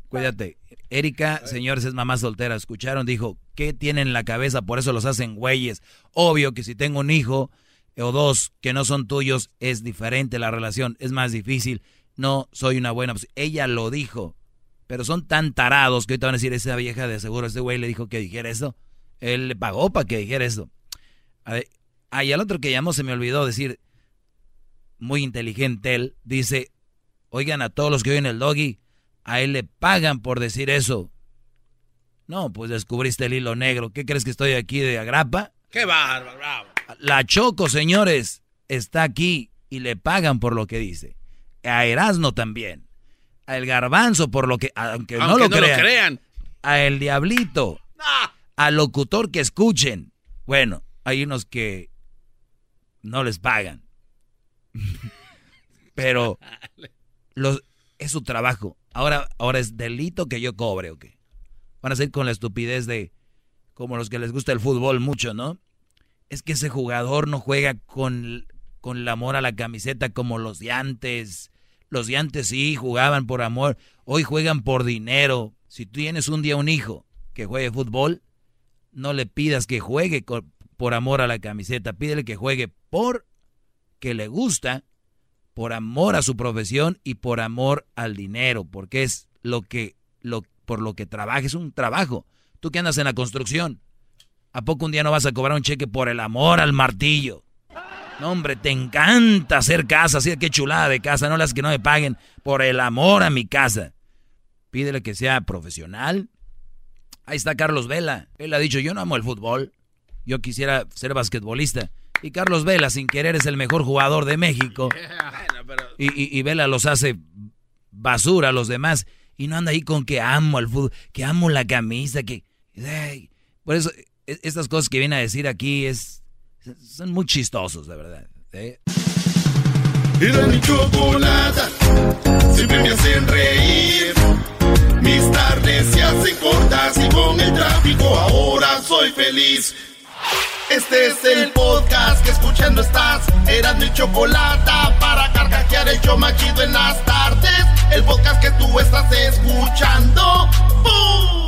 Speaker 12: Cuídate. Erika, señores, es mamá soltera. Escucharon, dijo, ¿qué tienen en la cabeza? Por eso los hacen güeyes. Obvio que si tengo un hijo o dos que no son tuyos, es diferente la relación, es más difícil. No soy una buena. Ella lo dijo. Pero son tan tarados que ahorita van a decir, esa vieja de seguro, este güey le dijo que dijera eso. Él le pagó para que dijera eso. A ver, ah, y al otro que llamó se me olvidó decir, muy inteligente él, dice, oigan a todos los que oyen el doggy, a él le pagan por decir eso. No, pues descubriste el hilo negro. ¿Qué crees que estoy aquí de agrapa?
Speaker 2: ¡Qué bárbaro! bravo!
Speaker 12: La Choco, señores, está aquí y le pagan por lo que dice. A Erasno también. A El Garbanzo por lo que, aunque, no, lo,
Speaker 2: no lo
Speaker 12: crean.
Speaker 2: crean.
Speaker 12: A El Diablito. Al locutor que escuchen. Bueno, hay unos que no les pagan. (laughs) Pero los, es su trabajo. Ahora, ahora es delito que yo cobre, ¿o qué? Van a ser con la estupidez de como los que les gusta el fútbol mucho, ¿no? Es que ese jugador no juega con, con el amor a la camiseta como los de antes. Los de antes sí jugaban por amor, hoy juegan por dinero. Si tú tienes un día un hijo que juegue fútbol, no le pidas que juegue por amor a la camiseta, pídele que juegue por que le gusta, por amor a su profesión y por amor al dinero, porque es lo que lo por lo que trabaja, es un trabajo. Tú que andas en la construcción, ¿a poco un día no vas a cobrar un cheque por el amor al martillo? No, hombre, te encanta hacer casa, así qué chulada de casa, no las que no me paguen por el amor a mi casa. Pídele que sea profesional. Ahí está Carlos Vela. Él ha dicho, yo no amo el fútbol. Yo quisiera ser basquetbolista. Y Carlos Vela, sin querer, es el mejor jugador de México. (laughs) Y, y- y Vela los hace basura a los demás. Y no anda ahí con que amo el fútbol, que amo la camisa, que... Ay, por eso, e- estas cosas que viene a decir aquí es... Son muy chistosos, de verdad. ¿eh?
Speaker 6: Era mi chocolata, siempre me hacen reír. Mis tardes se hacen cortas y con el tráfico ahora soy feliz. Este es el podcast que escuchando estás. Eran mi chocolata para carcajear el show más chido en las tardes. El podcast que tú estás escuchando. ¡Bum!